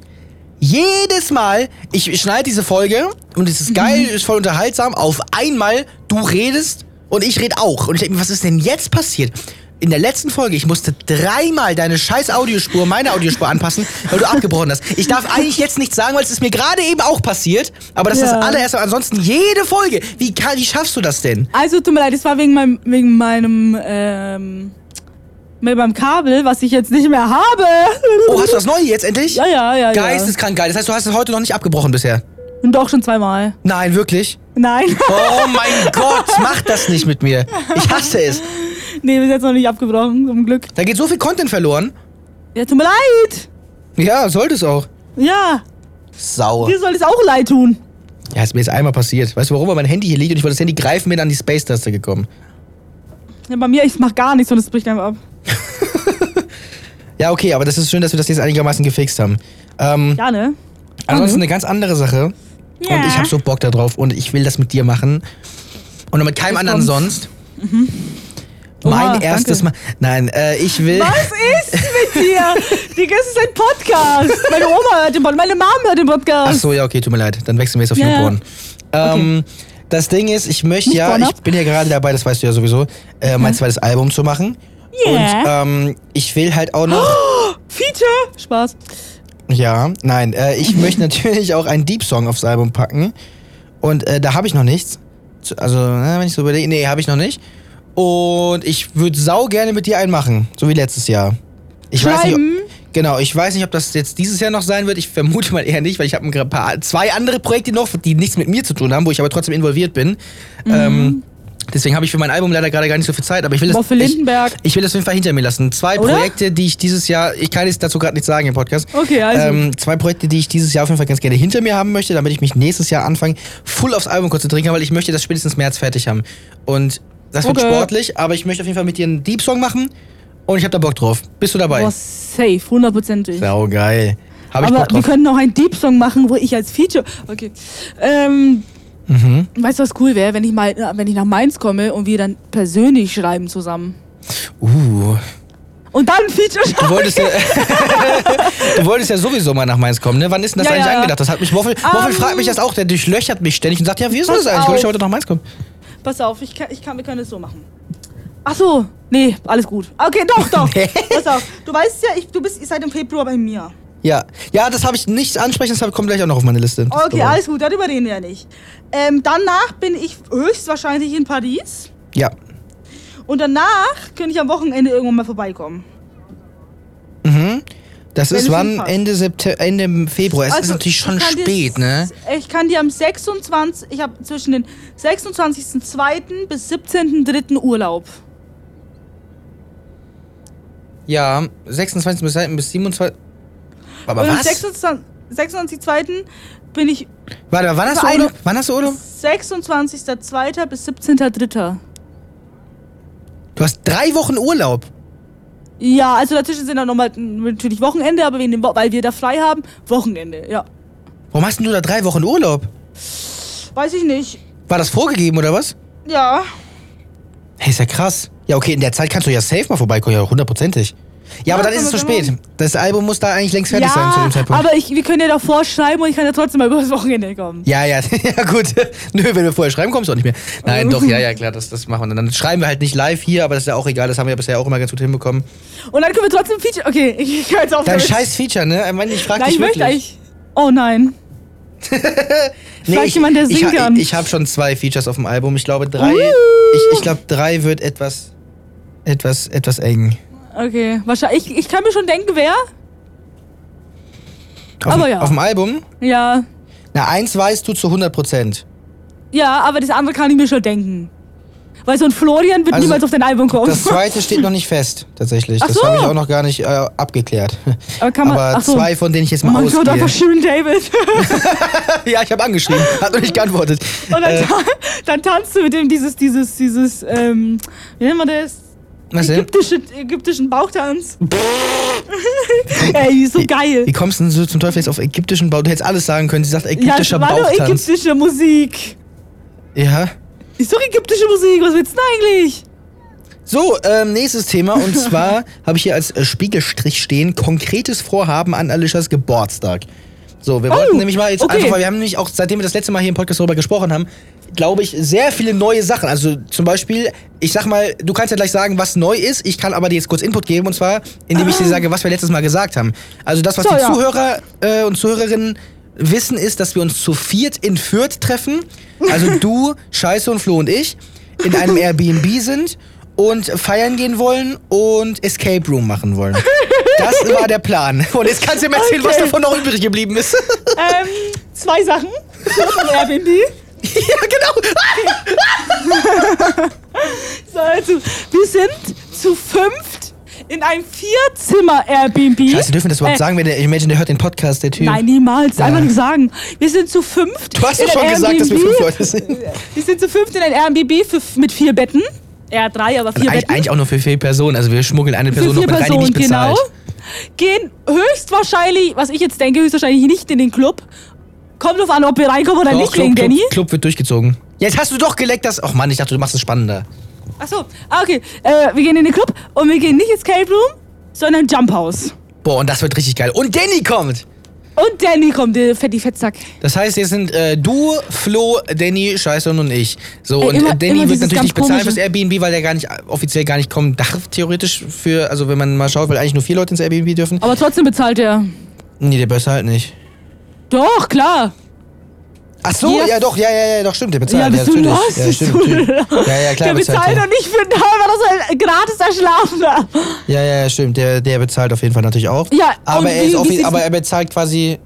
jedes Mal, ich schneide diese Folge und es ist geil, ist voll unterhaltsam. Auf einmal, du redest und ich rede auch. Und ich denke mir, was ist denn jetzt passiert? In der letzten Folge, ich musste dreimal deine scheiß Audiospur, meine Audiospur anpassen, weil du abgebrochen hast. Ich darf eigentlich jetzt nichts sagen, weil es ist mir gerade eben auch passiert. Aber das ist Ja. das allererste. Ansonsten jede Folge. Wie, kann, wie schaffst du das denn? Also tut mir leid, es war wegen meinem, wegen meinem, ähm, mit meinem Kabel, was ich jetzt nicht mehr habe. Oh, hast du das Neue jetzt endlich? Ja, ja, ja, ja. Geisteskrank geil. Das heißt, du hast es heute noch nicht abgebrochen bisher. Und doch schon zweimal. Nein, wirklich? Nein. Oh mein Gott, mach das nicht mit mir. Ich hasse es. nee, bis jetzt noch nicht abgebrochen, zum Glück. Da geht so viel Content verloren. Ja, tut mir leid. Ja, sollte es auch. Ja, Sau. dir soll es auch leid tun. Ja, ist mir jetzt einmal passiert. Weißt du, warum? Weil mein Handy hier liegt und ich wollte das Handy greifen, bin an die Space-Taste gekommen. Ja, bei mir, ich mach gar nichts und es bricht einfach ab. Ja, okay, aber das ist schön, dass wir das jetzt einigermaßen gefixt haben. Ähm, Ja, ne? ansonsten eine ganz andere Sache. Ja. Und ich habe so Bock darauf und ich will das mit dir machen. Und mit keinem anderen sonst. Oha, mein erstes danke. Mal. Nein, äh, ich will. Was ist mit dir? Die das ist ein Podcast. Meine Oma hört den Podcast, meine Mom hört den Podcast. Ach so, ja, okay, tut mir leid. Dann wechseln wir jetzt auf Ja, ja. YouPorn. Ähm, Das Ding ist, ich möchte Nicht ja, ich bin ja gerade dabei, das weißt du ja sowieso, äh, mein zweites Album zu machen. Yeah. Und ähm, ich will halt auch noch. Feature. Spaß. Ja, nein, äh, ich möchte natürlich auch einen Deep Song aufs Album packen. Und äh, da habe ich noch nichts. Also, na, wenn ich so überlege, nee, habe ich noch nicht. Und ich würde sau gerne mit dir einen machen, so wie letztes Jahr. Ich weiß nicht, ob, Schreiben. genau, ich weiß nicht, ob das jetzt dieses Jahr noch sein wird. Ich vermute mal eher nicht, weil ich habe ein paar, zwei andere Projekte noch, die nichts mit mir zu tun haben, wo ich aber trotzdem involviert bin. Mhm. Ähm, deswegen habe ich für mein Album leider gerade gar nicht so viel Zeit, aber ich will das, ich, Lindenberg. ich will das auf jeden Fall hinter mir lassen. Zwei Oder? Projekte, die ich dieses Jahr, ich kann jetzt dazu gerade nichts sagen im Podcast. Okay, also. Ähm, zwei Projekte, die ich dieses Jahr auf jeden Fall ganz gerne hinter mir haben möchte, damit ich mich nächstes Jahr anfange, full aufs Album konzentrieren kann, weil ich möchte das spätestens März fertig haben. Und das wird Okay. sportlich, aber ich möchte auf jeden Fall mit dir einen Deep Song machen und ich habe da Bock drauf. Bist du dabei? Boah, safe, hundertprozentig. Sau geil. Habe ich Aber Bock wir drauf. können auch einen Deep Song machen, wo ich als Feature. Okay. Ähm, Mhm. weißt du, was cool wäre, wenn ich mal, wenn ich nach Mainz komme und wir dann persönlich schreiben zusammen. Uh. Und dann Feature Du wolltest, ja, du wolltest ja sowieso mal nach Mainz kommen, ne? Wann ist denn das Ja, eigentlich ja. angedacht? Das hat mich Woffel, Woffel Ähm, fragt mich das auch, der durchlöchert mich ständig und sagt, ja, wie ist das eigentlich? Wollte ich heute nach Mainz kommen? Pass auf, ich kann, ich kann, wir können es so machen. Ach so, nee, alles gut. Okay, doch, doch. Nee. Pass auf, du weißt ja, ich, du bist seit dem Februar bei mir. Ja. Ja, das habe ich nicht ansprechen, das kommt gleich auch noch auf meine Liste. Das Okay, alles gut, darüber reden wir ja nicht. Ähm, danach bin ich höchstwahrscheinlich in Paris. Ja. Und danach könnte ich am Wochenende irgendwann mal vorbeikommen. Mhm. Das Wenn ist wann? Ende, September, Ende Februar. Es ist Also, natürlich schon kann dir spät, ne? Ich kann dir am 26. Ich habe zwischen den 26.02. bis 17.03. Urlaub. Ja, 26 bis, bis 27. Aber Und am was? 26. 26.02. bin ich Warte, wann hast du Urlaub? Wann hast du Urlaub? 26.02. bis 17.03. Du hast drei Wochen Urlaub. Ja, also dazwischen sind dann nochmal natürlich Wochenende, aber wegen dem, Wo- weil wir da frei haben, Wochenende, ja. Warum hast denn du da drei Wochen Urlaub? Weiß ich nicht. War das vorgegeben oder was? Ja. Hey, ist ja krass. Ja, okay, in der Zeit kannst du ja safe mal vorbeikommen, ja, hundertprozentig. Ja, aber Ja, dann ist es zu spät. Das Album muss da eigentlich längst fertig sein zu ja, dem Zeitpunkt. aber ich, wir können ja davor schreiben und ich kann ja trotzdem mal übers Wochenende kommen. ja, ja, ja, gut. Nö, wenn wir vorher schreiben, kommst du auch nicht mehr. Nein, doch, ja, ja, klar, das, das machen wir dann. Dann schreiben wir halt nicht live hier, aber das ist ja auch egal, das haben wir ja bisher auch immer ganz gut hinbekommen. Und dann können wir trotzdem Feature. Okay, ich, ich höre jetzt auf. Dein damit. scheiß Feature, ne? Ich meine, ich frag Nein, dich ich möchte wirklich. eigentlich. Oh nein. Frag ich, jemand, der ich, singen ha- kann. Ich habe schon zwei Features auf dem Album. Ich glaube, drei. Uh. Ich, ich glaube, drei wird etwas, etwas, etwas eng. Okay, wahrscheinlich. Ich, ich kann mir schon denken, wer? Auf, Aber dem- ja. auf dem Album? Ja. Na, eins weißt du zu 100 Prozent. Ja, aber das andere kann ich mir schon denken. Weil so ein Florian wird Also, niemals auf dein Album kommen. Das zweite steht noch nicht fest, tatsächlich. Ach das so. habe ich auch noch gar nicht äh, abgeklärt. aber kann man, Aber so. zwei, von denen ich jetzt Oh mal mein Gott, ausgehe. einfach Shirin David. ja, ich habe angeschrieben, hat noch nicht geantwortet. Und dann, Äh, dann tanzt du mit dem dieses, dieses, dieses, ähm, wie nennt man das? Was? Ägyptische, ägyptischen Bauchtanz. Ey, so geil. Wie kommst du denn so zum Teufel jetzt auf ägyptischen Bau? Du hättest alles sagen können. Sie sagt Ja, ägyptischer nur Bauchtanz. ägyptische Musik. Ja. Ist doch ägyptische Musik, was willst du denn eigentlich? So, ähm, nächstes Thema. Und zwar habe ich hier als äh, Spiegelstrich stehen, konkretes Vorhaben an Alishas Geburtstag. So, wir wollten nämlich mal jetzt okay. einfach, weil wir haben nämlich auch, seitdem wir das letzte Mal hier im Podcast darüber gesprochen haben, glaube ich, sehr viele neue Sachen. Also zum Beispiel, ich sag mal, du kannst ja gleich sagen, was neu ist. Ich kann aber dir jetzt kurz Input geben und zwar, indem ich dir sage, was wir letztes Mal gesagt haben. Also das, was So, die ja. Zuhörer äh, und Zuhörerinnen wissen, ist, dass wir uns zu viert in Fürth treffen. Also du, Scheiße und Flo und ich in einem Airbnb sind und feiern gehen wollen und Escape Room machen wollen. Das war der Plan. Und jetzt kannst du mir erzählen, was Okay. davon noch übrig geblieben ist. Ähm, zwei Sachen. Von Airbnb. ja, genau. So, also, wir sind zu fünft in einem Vierzimmer-Airbnb. Scheiße, dürfen wir das überhaupt Äh, sagen, wenn der Imagine, der hört den Podcast, der Typ. Nein, niemals. Ah. Einfach nicht sagen. Wir sind zu fünft. Du hast doch schon gesagt, dass wir fünf Leute sind. Wir sind zu fünft in ein Airbnb für, mit vier Betten. Ja, drei, aber vier Eig Betten. eigentlich auch nur für vier Personen. Also wir schmuggeln eine Person noch mit rein, die nicht bezahlt. genau. Gehen höchstwahrscheinlich, was ich jetzt denke, höchstwahrscheinlich nicht in den Club. Kommt drauf an, ob wir reinkommen oder Doch, nicht Club, wegen Club, Danny. Club wird durchgezogen. Jetzt hast du doch geleckt, dass... Ach Mann, ich dachte, du machst es spannender. Achso, ah, okay. Äh, wir gehen in den Club und wir gehen nicht ins Escape Room, sondern Jump House. Boah, und das wird richtig geil. Und Danny kommt! Und Danny kommt, der fetti Fettsack. Das heißt, jetzt sind äh, du, Flo, Danny, Scheiße und ich. So, Ey, und immer- äh, Danny immer wird natürlich nicht bezahlen komische- fürs Airbnb, weil der gar nicht offiziell gar nicht kommen darf, theoretisch für, also wenn man mal schaut, weil eigentlich nur vier Leute ins Airbnb dürfen. Aber trotzdem bezahlt er. Nee, der besser halt nicht. Doch, klar. Ach so, Ja. ja, doch, ja, ja, ja, doch, stimmt, der bezahlt. Ja, bist du natürlich. los? Ja, stimmt, du? Ja, ja, klar, der bezahlt doch nicht für den weil das gratis erschlafen darf. Ja, ja, ja, stimmt, der, der bezahlt auf jeden Fall natürlich auch. Ja, aber er, ist offi- aber er bezahlt quasi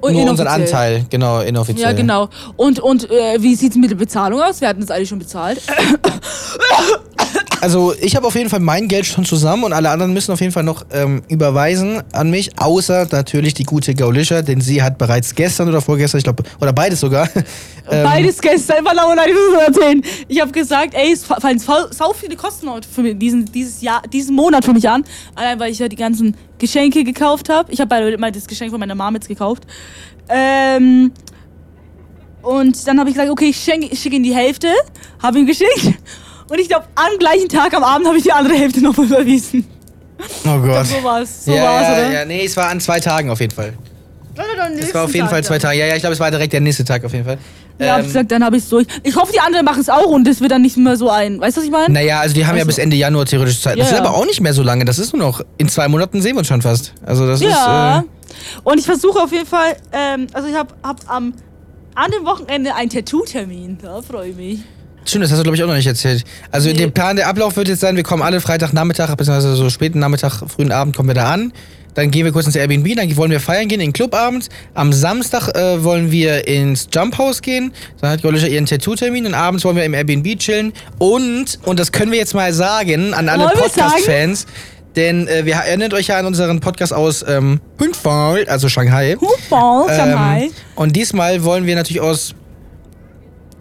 Und nur unseren. Anteil, genau, inoffiziell. Ja, genau. Und, und äh, wie sieht's mit der Bezahlung aus? Wir hatten das eigentlich schon bezahlt. Also ich habe auf jeden Fall mein Geld schon zusammen und alle anderen müssen auf jeden Fall noch ähm, überweisen an mich, außer natürlich die gute Gaulischer, denn sie hat bereits gestern oder vorgestern, ich glaube, oder beides sogar. ähm, Beides gestern, immerlau, nein, ich muss erzählen. Ich habe gesagt, ey, es fa- fallen sau viele Kosten für mich, diesen, dieses Jahr, diesen Monat für mich an. Allein, weil ich ja die ganzen Geschenke gekauft habe. Ich habe mal das Geschenk von meiner Mom jetzt gekauft. Ähm, und dann habe ich gesagt, okay, ich schicke ihm die Hälfte, habe ihm geschickt. Und ich glaube, am gleichen Tag, am Abend, habe ich die andere Hälfte noch überwiesen. Oh Gott. So war's, so ja, war's, ja, oder? ja, nee, es war an zwei Tagen auf jeden Fall. Es war auf jeden Fall zwei Tage. Ja, ja, ich glaube, es war direkt der nächste Tag auf jeden Fall. Ja, hab Ähm, ich gesagt, dann habe ich es durch. Ich hoffe, die anderen machen es auch und das wird dann nicht mehr so ein. Weißt du, was ich meine? naja, also die haben ja Also- bis Ende Januar theoretisch Zeit. Das Ja, ist ja. aber auch nicht mehr so lange. Das ist nur noch, in zwei Monaten sehen wir uns schon fast. Also das Ja. ist... Äh, und ich versuche auf jeden Fall, ähm, also ich habe hab am an dem Wochenende einen Tattoo-Termin. Da freue ich mich. Stimmt, das hast du, glaube ich, auch noch nicht erzählt. Also Nee. der Plan, der Ablauf wird jetzt sein, wir kommen alle Freitagnachmittag, beziehungsweise so späten Nachmittag, frühen Abend kommen wir da an. Dann gehen wir kurz ins Airbnb, dann wollen wir feiern gehen in den Clubabend. Am Samstag äh, wollen wir ins Jump House gehen. Dann hat Golisha ihren Tattoo-Termin und abends wollen wir im Airbnb chillen. Und, und das können wir jetzt mal sagen an alle Podcast-Fans, denn äh, wir erinnert euch ja an unseren Podcast aus ähm, Hünfall, also Shanghai. Shanghai. Ähm, und diesmal wollen wir natürlich aus.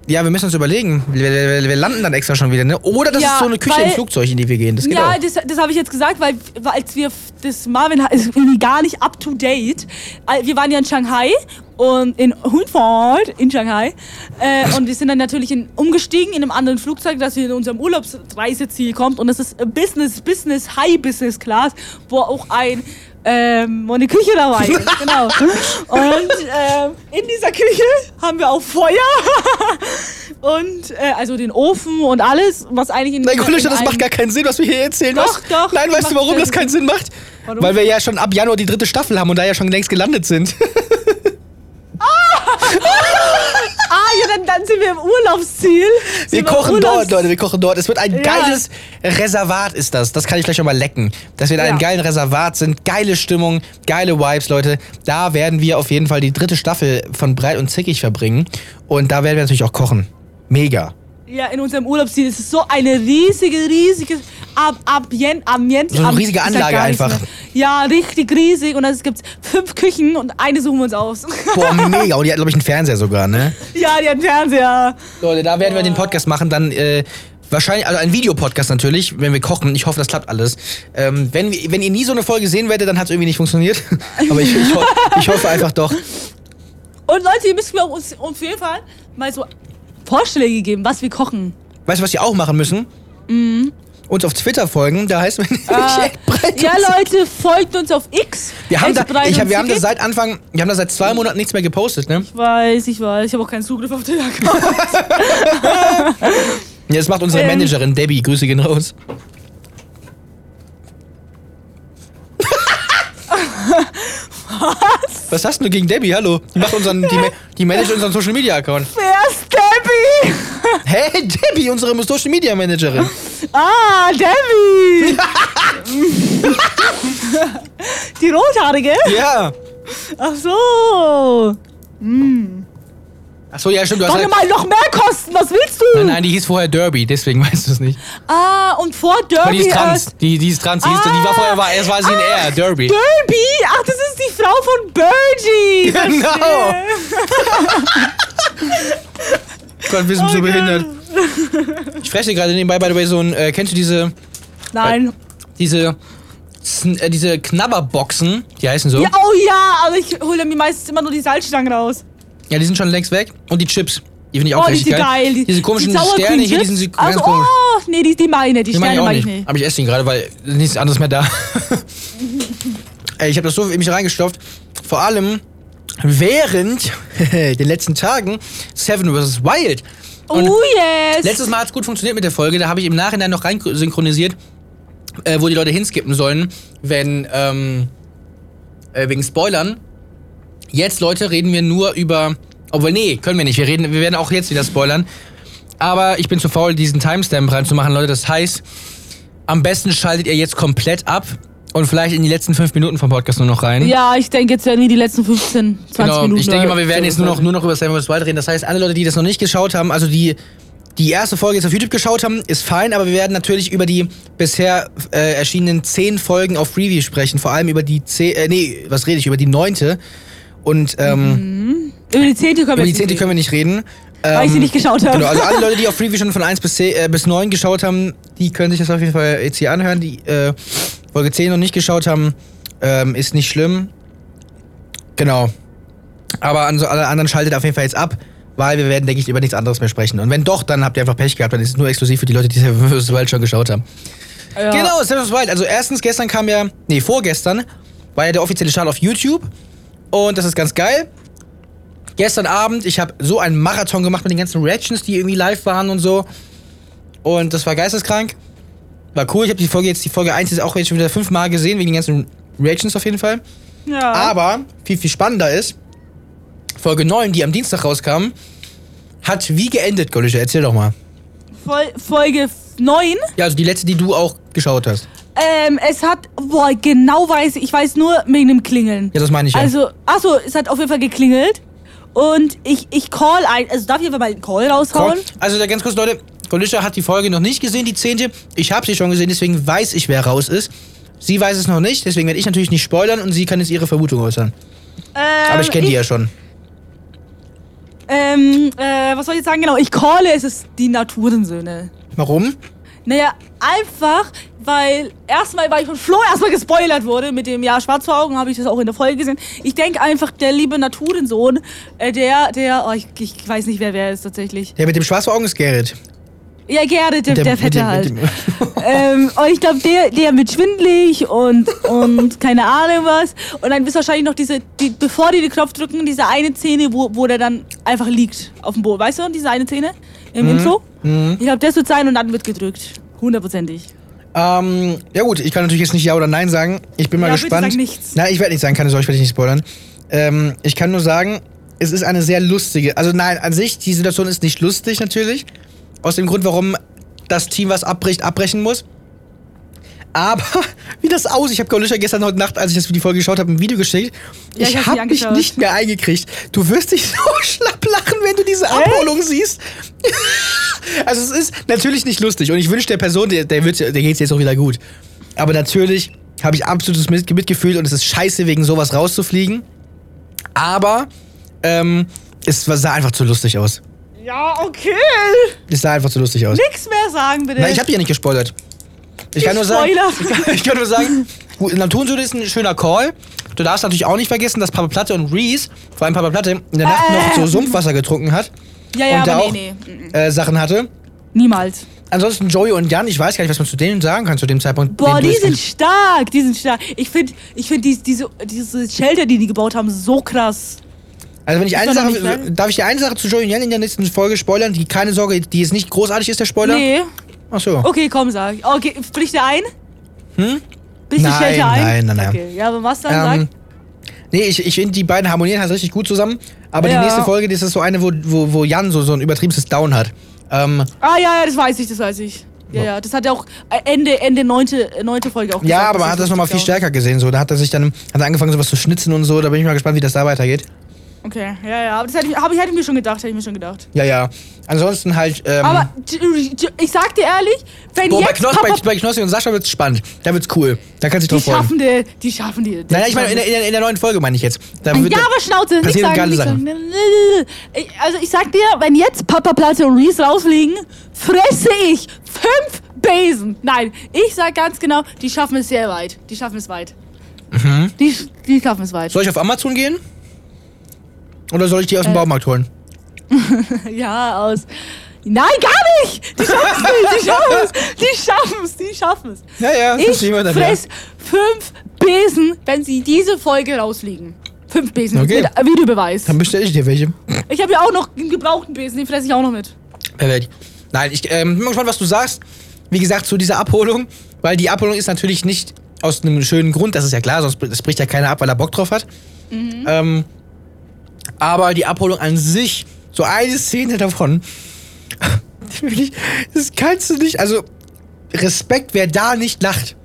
Ja, wir müssen uns überlegen. Wir, wir, wir landen dann extra schon wieder, ne? Oder das Ja, ist so eine Küche weil- im Flugzeug, in die wir gehen. Das geht Ja, auch. das, das habe ich jetzt gesagt, weil, als wir das Marvin ist irgendwie gar nicht up to date. Al- Wir waren ja in Shanghai und in Hunford in Shanghai äh, und wir sind dann natürlich in, umgestiegen in einem anderen Flugzeug, wir in unserem Urlaubsreiseziel kommt und das ist Business, Business, High Business Class, wo auch ein ähm, wo eine Küche dabei genau. Und ähm, in dieser Küche haben wir auch Feuer und äh, also den Ofen und alles, was eigentlich in Nein, Golisha, in das macht gar keinen Sinn, was wir hier erzählen. Doch, was? doch, Nein, das weißt du, warum das Sinn. keinen Sinn macht? Warum? Weil wir ja schon ab Januar die dritte Staffel haben und da ja schon längst gelandet sind. Ah, ja, dann, dann sind wir im Urlaubsziel. Wir Sind im kochen Urlaubs- dort, Leute, wir kochen dort. Es wird ein Ja. geiles Reservat, ist das. Das kann ich gleich schon mal lecken. Dass wir in einem Ja. geilen Reservat sind. Geile Stimmung, geile Vibes, Leute. Da werden wir auf jeden Fall die dritte Staffel von Breit und Zickig verbringen. Und da werden wir natürlich auch kochen. Mega. Ja, in unserem Urlaubsziel. Es ist so eine riesige, riesige Ab Ambient, Ambient, So eine riesige Anlage einfach. mehr. Ja, richtig riesig. Und es gibt fünf Küchen und eine suchen wir uns aus. Boah, mega. Und die hat, glaube ich, einen Fernseher sogar, ne? ja, die hat einen Fernseher. Leute, da werden wir den Podcast machen. Dann, äh, Wahrscheinlich, also ein Videopodcast natürlich, wenn wir kochen. Ich hoffe, das klappt alles. Ähm, wenn, wenn ihr nie so eine Folge sehen werdet, dann hat es irgendwie nicht funktioniert. Aber ich, ich, ho ich hoffe einfach doch. Und Leute, ihr müsst mir uns auf jeden Fall mal so Vorschläge geben, was wir kochen. Weißt du, was ihr auch machen müssen? Uns auf Twitter folgen, da heißt man Mhm. Äh, ja, Leute, folgt uns auf X. Wir haben, da, ich hab, wir haben das seit Anfang, wir haben da seit zwei Monaten nichts mehr gepostet, ne? Ich weiß, ich weiß. Ich habe auch keinen Zugriff auf den Account. Ja, das macht unsere Ähm. Managerin Debbie. Grüße gehen raus. Was? Was hast du gegen Debbie? Hallo. Die macht unseren, die, die managt unseren Social Media Account. Wer ist Debbie? Hey, Debbie, unsere Social Media Managerin. Ah, Debbie! Die rothaarige? Ja. Ach so. Achso, ja, stimmt. Du hast Doch halt, mal noch mehr kosten, was willst du? nein, nein, die hieß vorher Derby, deswegen weißt du es nicht. Ah, und vor Derby. Aber die ist äh, trans. Die, die ist trans. Die, ist, die war vorher, war, erst war sie in Ah, R, Derby. Derby? Ach, das ist die Frau von Bergie. Genau. Gott, wir sind so Oh behindert. Ich fresse gerade nebenbei, by the way, so ein, äh, kennst du diese, Nein. diese, Sn- äh, diese Knabberboxen, die heißen so. Ja, oh ja, aber ich hole mir meistens immer nur die Salzstangen raus. Ja, die sind schon längst weg. Und die Chips. Die finde ich auch oh, die richtig sind geil. Die, Diese komischen die Sterne hier, die sind so ganz also, komisch. Oh, nee, die, die meine, die, Die Sterne ich auch meine ich nicht. nicht. Aber ich esse den gerade, weil nichts anderes mehr da. Ey, ich habe das so in mich reingestopft. Vor allem während den letzten Tagen Seven vs. Wild. Und oh yes. letztes Mal hat es gut funktioniert mit der Folge. Da habe ich im Nachhinein noch rein synchronisiert, äh, wo die Leute hinskippen sollen, wenn ähm, äh, wegen Spoilern. Jetzt, Leute, reden wir nur über. Obwohl, nee, können wir nicht. Wir, reden, wir werden auch jetzt wieder spoilern. Aber ich bin zu faul, diesen Timestamp reinzumachen, Leute. Das heißt, am besten schaltet ihr jetzt komplett ab und vielleicht in die letzten fünf Minuten vom Podcast nur noch rein. ja, ich denke, jetzt werden wir die letzten 15, 20 Genau, Minuten. ich denke mal, wir werden jetzt nur noch, nur noch über Seven vs. Wild reden. Das heißt, alle Leute, die das noch nicht geschaut haben, also die die erste Folge jetzt auf YouTube geschaut haben, ist fein, aber wir werden natürlich über die bisher äh, erschienenen zehn Folgen auf Review sprechen. Vor allem über die zehn, äh, nee, was rede ich, über die neunte. Und ähm, Über die 10. können wir über die jetzt zehnte nicht können wir nicht reden. Weil ich sie Ähm, nicht geschaut habe. Genau, also alle Leute, die auf Review schon von 1 bis, 10, äh, bis 9 geschaut haben, die können sich das auf jeden Fall jetzt hier anhören. Die äh, Folge 10 noch nicht geschaut haben, ähm, ist nicht schlimm. Genau. Aber an so alle anderen schaltet auf jeden Fall jetzt ab, weil wir werden, denke ich, über nichts anderes mehr sprechen. Und wenn doch, dann habt ihr einfach Pech gehabt, dann ist es nur exklusiv für die Leute, die Seven vs. Wild schon geschaut haben. ja. Genau, Seven vs. Wild. Also erstens, gestern kam ja, nee, vorgestern war ja der offizielle Start auf YouTube. Und das ist ganz geil. Gestern Abend, ich habe so einen Marathon gemacht mit den ganzen Reactions, die irgendwie live waren und so. Und das war geisteskrank. War cool. Ich habe die Folge jetzt, die Folge 1 ist auch jetzt schon wieder fünfmal gesehen, wegen den ganzen Reactions auf jeden Fall. Ja. Aber viel, viel spannender ist, Folge 9, die am Dienstag rauskam, hat wie geendet, Golische? Erzähl doch mal. Fol Folge 9. Ja, also die letzte, die du auch geschaut hast. Ähm, es hat, boah, genau weiß ich, ich weiß nur wegen dem Klingeln. Ja, das meine ich ja. Also, achso, es hat auf jeden Fall geklingelt. Und ich, ich call ein, also darf ich einfach mal einen Call raushauen? Also da ganz kurz, Leute, Golisha hat die Folge noch nicht gesehen, die zehnte. Ich habe sie schon gesehen, deswegen weiß ich, wer raus ist. Sie weiß es noch nicht, deswegen werde ich natürlich nicht spoilern und sie kann jetzt ihre Vermutung äußern. Ähm, Aber ich kenne die ja schon. Ähm, äh, was soll ich jetzt sagen? Genau, ich calle, es ist die Naturensöhne. Warum? Naja, einfach, weil erstmal, weil ich von Flo erstmal gespoilert wurde mit dem Ja, schwarz vor Augen, habe ich das auch in der Folge gesehen. Ich denke einfach, der liebe Naturensohn, äh, der, der, oh, ich, ich weiß nicht, wer wer ist tatsächlich. Der mit dem Schwarz vor Augen ist Gerrit. Ja, Gerrit, der, Mit der mit Fette dem- halt. mit dem- ähm, und ich glaube, der, der wird schwindlig und, und keine Ahnung was. Und dann ist wahrscheinlich noch diese, die, bevor die den Knopf drücken, diese eine Szene, wo, wo der dann einfach liegt auf dem Boden. Weißt du, diese eine Szene im Intro? Ich glaube, das wird sein und dann wird gedrückt. Hundertprozentig. Ähm, ja gut, ich kann natürlich jetzt nicht Ja oder Nein sagen. Ich bin mal Ja, bitte gespannt. sag nichts. Nein, ich werde nicht sagen, keine Sorge, ich werde dich nicht spoilern. Ähm, ich kann nur sagen, es ist eine sehr lustige. Also nein, an sich, die Situation ist nicht lustig natürlich. Aus dem Grund, warum das Team, was abbricht, abbrechen muss. Aber wie das aus? Ich habe Gaulisha gestern heute Nacht, als ich das für die Folge geschaut habe, ein Video geschickt. Ja, ich ich habe mich nicht mehr eingekriegt. Du wirst dich so schlapp lachen, wenn du diese Abholung siehst. also es ist natürlich nicht lustig und ich wünsche der Person, der, der, wird, der geht's jetzt auch wieder gut. Aber natürlich habe ich absolutes Mit- Mitgefühl und es ist scheiße, wegen sowas rauszufliegen. Aber ähm, es sah einfach zu lustig aus. Ja, okay. Das sah einfach zu lustig aus. Nix mehr sagen, bitte. Na, ich habe dich ja nicht gespoilert. Ich kann, nur sagen, spoiler. ich, kann, ich kann nur sagen, gut, Naturensöhne ist ein schöner Call. Du darfst natürlich auch nicht vergessen, dass Papa Platte und Reese, vor allem Papa Platte, in der Nacht Äh. noch so Sumpfwasser getrunken hat ja, ja, und da auch nee, nee. Mhm. äh, Sachen hatte. Niemals. Ansonsten Joey und Jan, ich weiß gar nicht, was man zu denen sagen kann zu dem Zeitpunkt. Boah, die sind stark, die sind stark. Ich finde ich find dies, diese, diese Shelter, die die gebaut haben, so krass. Also wenn ich eine Ist Sache, darf ich dir eine Sache zu Joey und Jan in der nächsten Folge spoilern, die keine Sorge, die jetzt nicht großartig ist, der Spoiler? Nee. Ach so. Okay, komm, sag. Okay, bricht der ein? Hm? Bricht Nein, die Shelter ein? nein, nein, nein. Okay, ja, aber was dann Ähm, sagt? nee, ich, ich finde, die beiden harmonieren halt richtig gut zusammen. Aber Ja. die nächste Folge, das ist so eine, wo, wo, wo Jan so, so ein übertriebenes Down hat. Ähm, Ah, ja, ja, das weiß ich, das weiß ich. Ja, ja, das hat er auch äh, Ende, Ende neunte, äh, neunte Folge auch gesagt. ja, aber man hat das nochmal viel stärker gesehen. So. Da hat er sich dann hat er angefangen, sowas zu schnitzen und so. Da bin ich mal gespannt, wie das da weitergeht. Okay, ja, ja, aber das hätte ich, hab ich, hätte ich mir schon gedacht, hätte ich mir schon gedacht. Ja, ja. Ansonsten halt. Ähm, Aber ich sag dir ehrlich, wenn boah, bei, jetzt Knos, Papa, bei, bei Knossi und Sascha wird's spannend. Da wird's cool. Da kannst du die dich drauf freuen. schaffen die, die schaffen die. Nein, nein, ich meine, in, der- in, in der neuen Folge meine ich jetzt. Da wird, ja, aber Schnauze, passieren sagen, geile Sachen. sagen. Also ich sag dir, wenn jetzt Papa Platte und Reese rausfliegen, fresse ich fünf Besen. Nein, ich sag ganz genau, die schaffen es sehr weit. Die schaffen es weit. Mhm. Die, die schaffen es weit. Soll ich auf Amazon gehen? Oder soll ich die aus dem Äh. Baumarkt holen? Ja, aus. Nein, gar nicht! Die schaffen es nicht! Die schaffen es! Die schaffen es! Die schaffen es! Ja, ja, Ich das fress fünf Besen, wenn sie diese Folge rausfliegen. Fünf Besen. Okay. Mit Videobeweis. Dann bestelle ich dir welche. Ich habe ja auch noch einen gebrauchten Besen, den fresse ich auch noch mit. Nein, ich ähm, bin mal gespannt, was du sagst. Wie gesagt, zu dieser Abholung, weil die Abholung ist natürlich nicht aus einem schönen Grund, das ist ja klar, sonst es bricht ja keiner ab, weil er Bock drauf hat. Ähm, aber die Abholung an sich, so eine Szene davon, das kannst du nicht, also Respekt, wer da nicht lacht.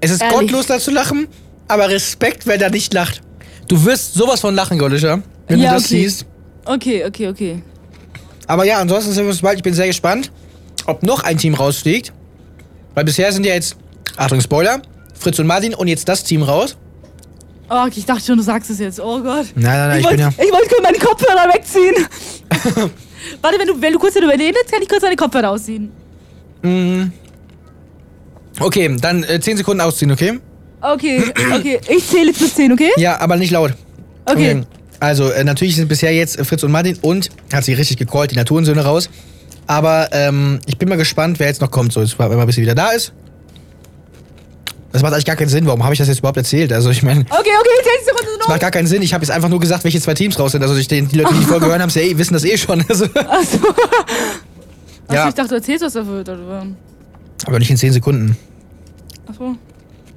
Es ist Ehrlich. gottlos, da zu lachen, aber Respekt, wer da nicht lacht. Du wirst sowas von lachen, Goldischer, wenn Ja, du das okay. siehst. Okay, okay, okay. Aber ja, ansonsten sind wir uns bald. Ich bin sehr gespannt, ob noch ein Team rausfliegt. Weil bisher sind ja jetzt, Achtung, Spoiler, Fritz und Martin und jetzt das Team raus. Oh, okay, ich dachte schon, du sagst es jetzt. Oh Gott. Nein, nein, nein, ich, ich bin wollte ja. ich wollte kurz meine Kopfhörer wegziehen. Warte, wenn du, wenn du kurz darüber redest, kann ich kurz deine Kopfhörer ausziehen. Okay, dann äh, 10 Sekunden ausziehen, okay? Okay, okay. Ich zähle bis 10, okay? Ja, aber nicht laut. Okay. Also, äh, natürlich sind bisher jetzt äh, Fritz und Martin und, hat sich richtig gecallt, die Naturensöhne raus. Aber ähm, ich bin mal gespannt, wer jetzt noch kommt, so jetzt, wenn mal bis sie wieder da ist. Das macht eigentlich gar keinen Sinn. Warum habe ich das jetzt überhaupt erzählt? Also, ich meine, Okay, okay, 10 Sekunden das noch. macht gar keinen Sinn. Ich habe jetzt einfach nur gesagt, welche zwei Teams raus sind. Also, ich, die die Leute, die die Folge hören, haben ja eh, wissen das eh schon. Also, Achso. Achso, Ja. ich dachte, du erzählst was dafür. darüber. aber nicht in 10 Sekunden. Achso.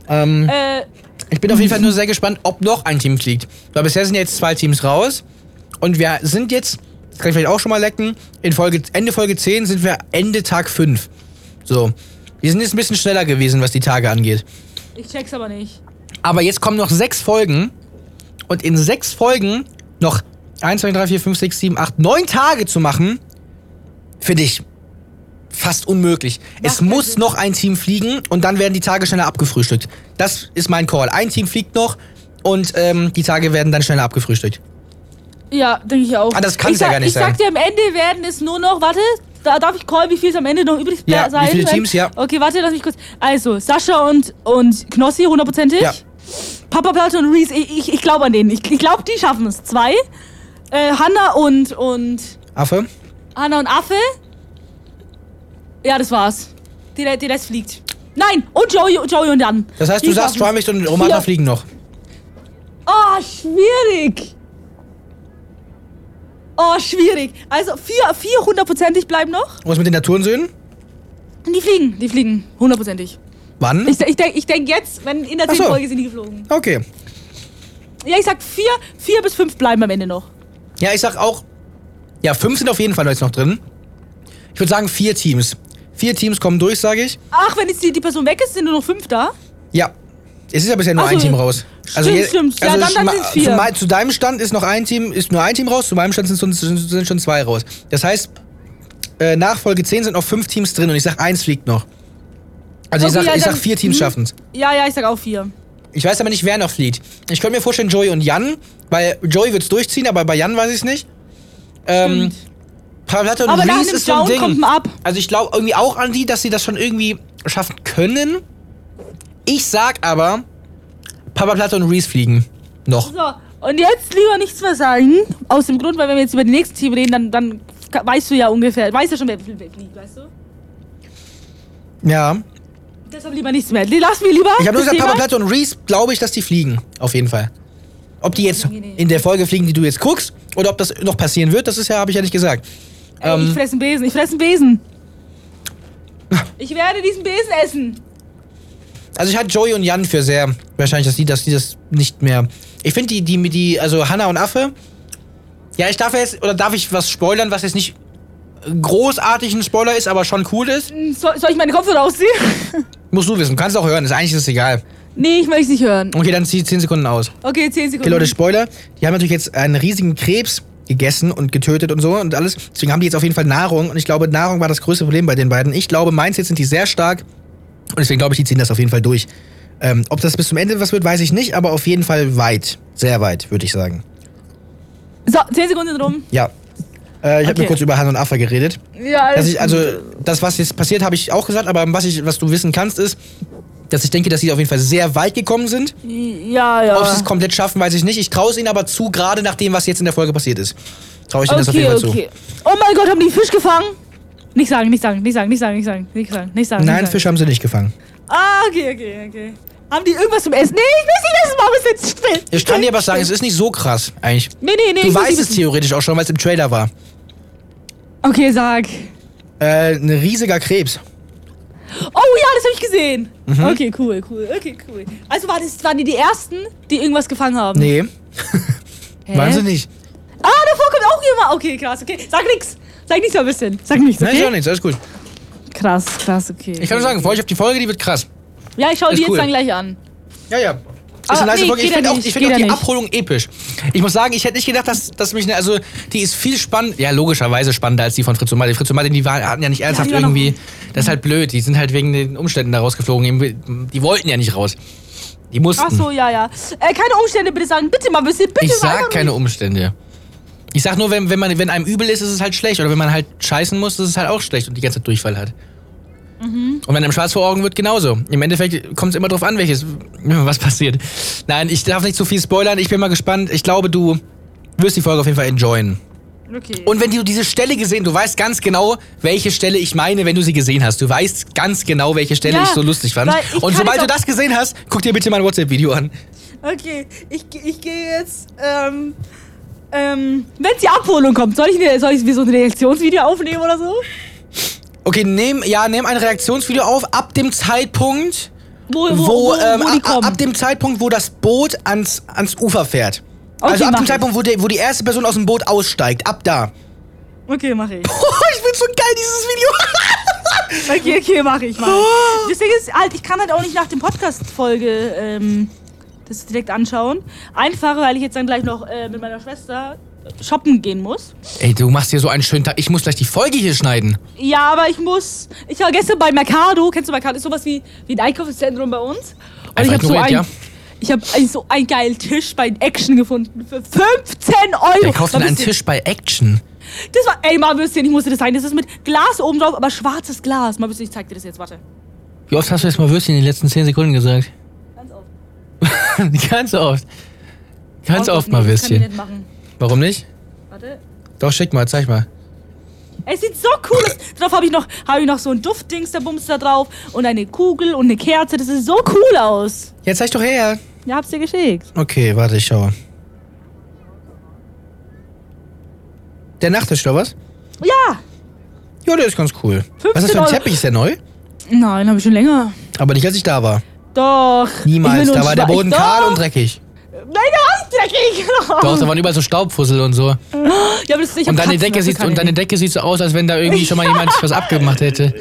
Ähm, Äh, ich bin auf jeden Fall nur sehr gespannt, ob noch ein Team fliegt. Weil bisher sind ja jetzt zwei Teams raus. Und wir sind jetzt, das kann ich vielleicht auch schon mal lecken, in Folge, Ende Folge 10 sind wir Ende Tag 5. So. Wir sind jetzt ein bisschen schneller gewesen, was die Tage angeht. Ich check's aber nicht. Aber jetzt kommen noch sechs Folgen. Und in sechs Folgen noch 1, 2, 3, 4, 5, 6, 7, 8, 9 Tage zu machen, finde ich fast unmöglich. es keinen muss Sinn. noch ein Team fliegen und dann werden die Tage schneller abgefrühstückt. Das ist mein Call. Ein Team fliegt noch und ähm, die Tage werden dann schneller abgefrühstückt. Ja, denke ich auch. Ah, das kann's ich ja gar nicht Ich sag dir, am Ende werden es nur noch, warte, da darf ich callen, wie viel es am Ende noch übrig Ja, wie sein viele werden? Teams, ja. Okay, warte, lass mich kurz. Also, Sascha und, und Knossi, hundertprozentig. Ja. Papa Platte und Reese, ich, ich, ich glaube an denen. Ich, ich glaube, die schaffen es. Zwei. Äh, Hanna und, und, Affe? Hanna und Affe. Ja, das war's. Die, die Rest fliegt. Nein, und Joey, Joey und Jan. Das heißt, Die du sagst. Trimax und Romana fliegen noch. Oh, schwierig. Oh, schwierig. Also, vier, vier hundertprozentig bleiben noch. Was mit den Naturensöhnen? Die fliegen, die fliegen. Hundertprozentig. Wann? Ich, ich denke ich denk jetzt, wenn in der Ach so. zehnten Folge sind die geflogen. Okay. Ja, ich sag vier, vier bis fünf bleiben am Ende noch. Ja, ich sag auch, ja, fünf sind auf jeden Fall jetzt noch drin. Ich würde sagen, vier Teams. Vier Teams kommen durch, sage ich. Ach, wenn jetzt die, die Person weg ist, sind nur noch fünf da? Ja. Es ist ja bisher nur so, ein Team raus. Also stimmt, je- stimmt. Ja, also dann- dann sind's vier. Zu, zu deinem Stand ist noch ein Team, ist nur ein Team raus, zu meinem Stand sind, sind, sind schon zwei raus. Das heißt, äh, nach Folge 10 sind noch fünf Teams drin und ich sag, eins fliegt noch. Also ich Okay, sag, ja, ich sag vier Teams hm. schaffen's. Ja, ja, ich sag auch vier. Ich weiß aber nicht, wer noch fliegt. Ich könnte mir vorstellen, Joey und Jan, weil Joey wird's durchziehen, aber bei Jan weiß ich's nicht. Ähm, Platte und Aber einem ist so ein Ding. kommt ab. Also ich glaube irgendwie auch an die, dass sie das schon irgendwie schaffen können. Ich sag aber, Papa Platte und Reese fliegen. Noch. So, und jetzt lieber nichts mehr sagen. Aus dem Grund, weil wenn wir jetzt über die nächsten Team reden, dann, dann weißt du ja ungefähr, weißt ja schon, wer fliegt, weißt du? Ja. Deshalb lieber nichts mehr. Lass mir lieber. Ich habe nur gesagt, Papa Thema. Platte und Reese, glaube ich, dass die fliegen. Auf jeden Fall. Ob die jetzt Nee, nee. in der Folge fliegen, die du jetzt guckst, oder ob das noch passieren wird, das ist ja, habe ich ja nicht gesagt. Ey, Ähm. ich fresse einen Besen, ich fresse einen Besen. Ich werde diesen Besen essen. Also ich halte Joey und Jan für sehr wahrscheinlich, dass die, dass die das nicht mehr. Ich finde die, die, die, also Hannah und Affe. Ja, ich darf jetzt, oder darf ich was spoilern, was jetzt nicht großartig ein Spoiler ist, aber schon cool ist? Soll, soll ich meine Kopfhörer ausziehen? Musst du wissen, kannst auch hören, ist eigentlich ist es egal. nee, ich möchte es nicht hören. Okay, dann zieh 10 Sekunden aus. Okay, 10 Sekunden. Okay, Leute, Spoiler. Die haben natürlich jetzt einen riesigen Krebs gegessen und getötet und so und alles. Deswegen haben die jetzt auf jeden Fall Nahrung. Und ich glaube, Nahrung war das größte Problem bei den beiden. Ich glaube, Mindset sind die sehr stark. Und deswegen glaube ich, die ziehen das auf jeden Fall durch. Ähm, ob das bis zum Ende was wird, weiß ich nicht, aber auf jeden Fall weit. Sehr weit, würde ich sagen. So, 10 Sekunden sind rum. Ja. Äh, ich habe Okay. nur kurz über Han und Affe geredet. Ja, Dass ich, also, das, was jetzt passiert, habe ich auch gesagt, aber was, ich, was du wissen kannst, ist, dass ich denke, dass sie auf jeden Fall sehr weit gekommen sind. Ja, ja. Ob sie es komplett schaffen, weiß ich nicht. Ich traue es ihnen aber zu, gerade nach dem, was jetzt in der Folge passiert ist. Traue ich ihnen das auf jeden Okay, Fall okay. Oh mein Gott, haben die Fisch gefangen? Nicht sagen, nicht sagen, nicht sagen, nicht sagen, nicht sagen, nicht sagen, nicht sagen. Nein, nicht Fisch haben sie nicht gefangen. Sagen. Ah, okay, okay, okay. Haben die irgendwas zum Essen? Nee, ich will nicht essen, ist jetzt still. Ich kann dir aber sagen, es ist nicht so krass, eigentlich. Nee, nee, nee. Du weißt es theoretisch auch schon, weil es im Trailer war. Okay, sag. Äh, ein riesiger Krebs. Oh ja, das habe ich gesehen. Mhm. Okay, cool, cool, okay, cool. Also war das, waren die die Ersten, die irgendwas gefangen haben? Nee, waren sie nicht. Ah, davor kommt auch jemand. Okay, krass, okay. Sag nix. Sag nichts so ein bisschen. Sag nichts, Nein, ist auch okay? nichts, alles gut. Krass, krass, okay. Ich kann nur sagen, freue euch auf die Folge, die wird krass. Ja, ich schaue die jetzt cool. dann gleich an. Ja, ja. Ist Ah, eine nice nee, Folge. Ich finde ja auch, nicht, ich find auch die ja nicht. Abholung episch. Ich muss sagen, ich hätte nicht gedacht, dass, dass mich, eine, also, die ist viel spannend, ja, logischerweise spannender als die von Fritz und Martin. Fritz und Martin, die waren, hatten ja nicht ernsthaft noch- irgendwie, das ist halt blöd, die sind halt wegen den Umständen da rausgeflogen. Die wollten ja nicht raus. Die mussten. Ach so, ja, ja. Äh, keine Umstände bitte sagen. Bitte mal, bitte, bitte Ich sag keine Umstände. Ich sag nur, wenn, wenn, man, wenn einem übel ist, ist es halt schlecht. Oder wenn man halt scheißen muss, ist es halt auch schlecht und die ganze Zeit Durchfall hat. Mhm. Und wenn einem schwarz vor Augen wird, genauso. Im Endeffekt kommt es immer drauf an, welches, was passiert. Nein, ich darf nicht zu viel spoilern. Ich bin mal gespannt. Ich glaube, du wirst die Folge auf jeden Fall enjoyen. Okay. Und wenn du diese Stelle gesehen, du weißt ganz genau, welche Stelle ich meine, wenn du sie gesehen hast. Du weißt ganz genau, welche Stelle Ja, ich so lustig fand. Und sobald du das gesehen hast, guck dir bitte mein WhatsApp-Video an. Okay, ich, ich gehe jetzt, ähm, ähm, wenn die Abholung kommt, soll ich, eine, soll ich so ein Reaktionsvideo aufnehmen oder so? Okay, nehm, ja, nimm ein Reaktionsvideo auf ab dem Zeitpunkt, Wo, wo, ähm, wo die a- a- kommen. ab dem Zeitpunkt, wo das Boot ans, ans Ufer fährt. Okay, also ab dem ich. Zeitpunkt, wo, der, wo die erste Person aus dem Boot aussteigt, ab da. okay, mach ich. Oh, ich find's so geil, dieses Video. Okay, okay, mach ich. Das Ding ist halt, ich kann halt auch nicht nach dem Podcast-Folge, ähm, das direkt anschauen. Einfach, weil ich jetzt dann gleich noch äh, mit meiner Schwester shoppen gehen muss. Ey, du machst hier so einen schönen Tag. Ich muss gleich die Folge hier schneiden. Ja, aber ich muss. Ich war gestern bei Mercado. Kennst du Mercado? Ist sowas wie, wie ein Einkaufszentrum bei uns. Und Einfach ich habe so ein, ja. Ich habe so einen geilen Tisch bei Action gefunden für 15 Euro. Wer kauft denn einen Tisch bei Action? Das war, ey, mal Würstchen, ich musste das sagen. Das ist mit Glas oben drauf, aber schwarzes Glas. Mal Würstchen, ich zeig dir das jetzt, warte. Wie oft hast du jetzt mal Würstchen in den letzten 10 Sekunden gesagt? Ganz oft. Ganz oft. Mal Würstchen. nicht. Warum nicht? Warte. Doch, schick mal, zeig mal. Es sieht so cool aus. Drauf habe ich, noch- hab ich noch so ein Duftdings, der Bums da drauf. Und eine Kugel und eine Kerze. Das sieht so cool aus. Jetzt zeig doch her. Ja, hab's dir geschickt. Okay, warte, ich schaue. Der Nachttisch, oder was? Ja. Ja, der ist ganz cool. 15 Was ist das für ein. Teppich? Ist der neu? Nein, habe ich schon länger. Aber nicht, als ich da war. Doch. Niemals. Da war der Boden Doch. kahl und dreckig. Nein, der war nicht dreckig. Doch, da waren überall so Staubfussel und so. Ja, aber das ist nicht Und deine, Decke das sieht, und deine. Decke sieht so aus, als wenn da irgendwie schon mal jemand was abgemacht hätte.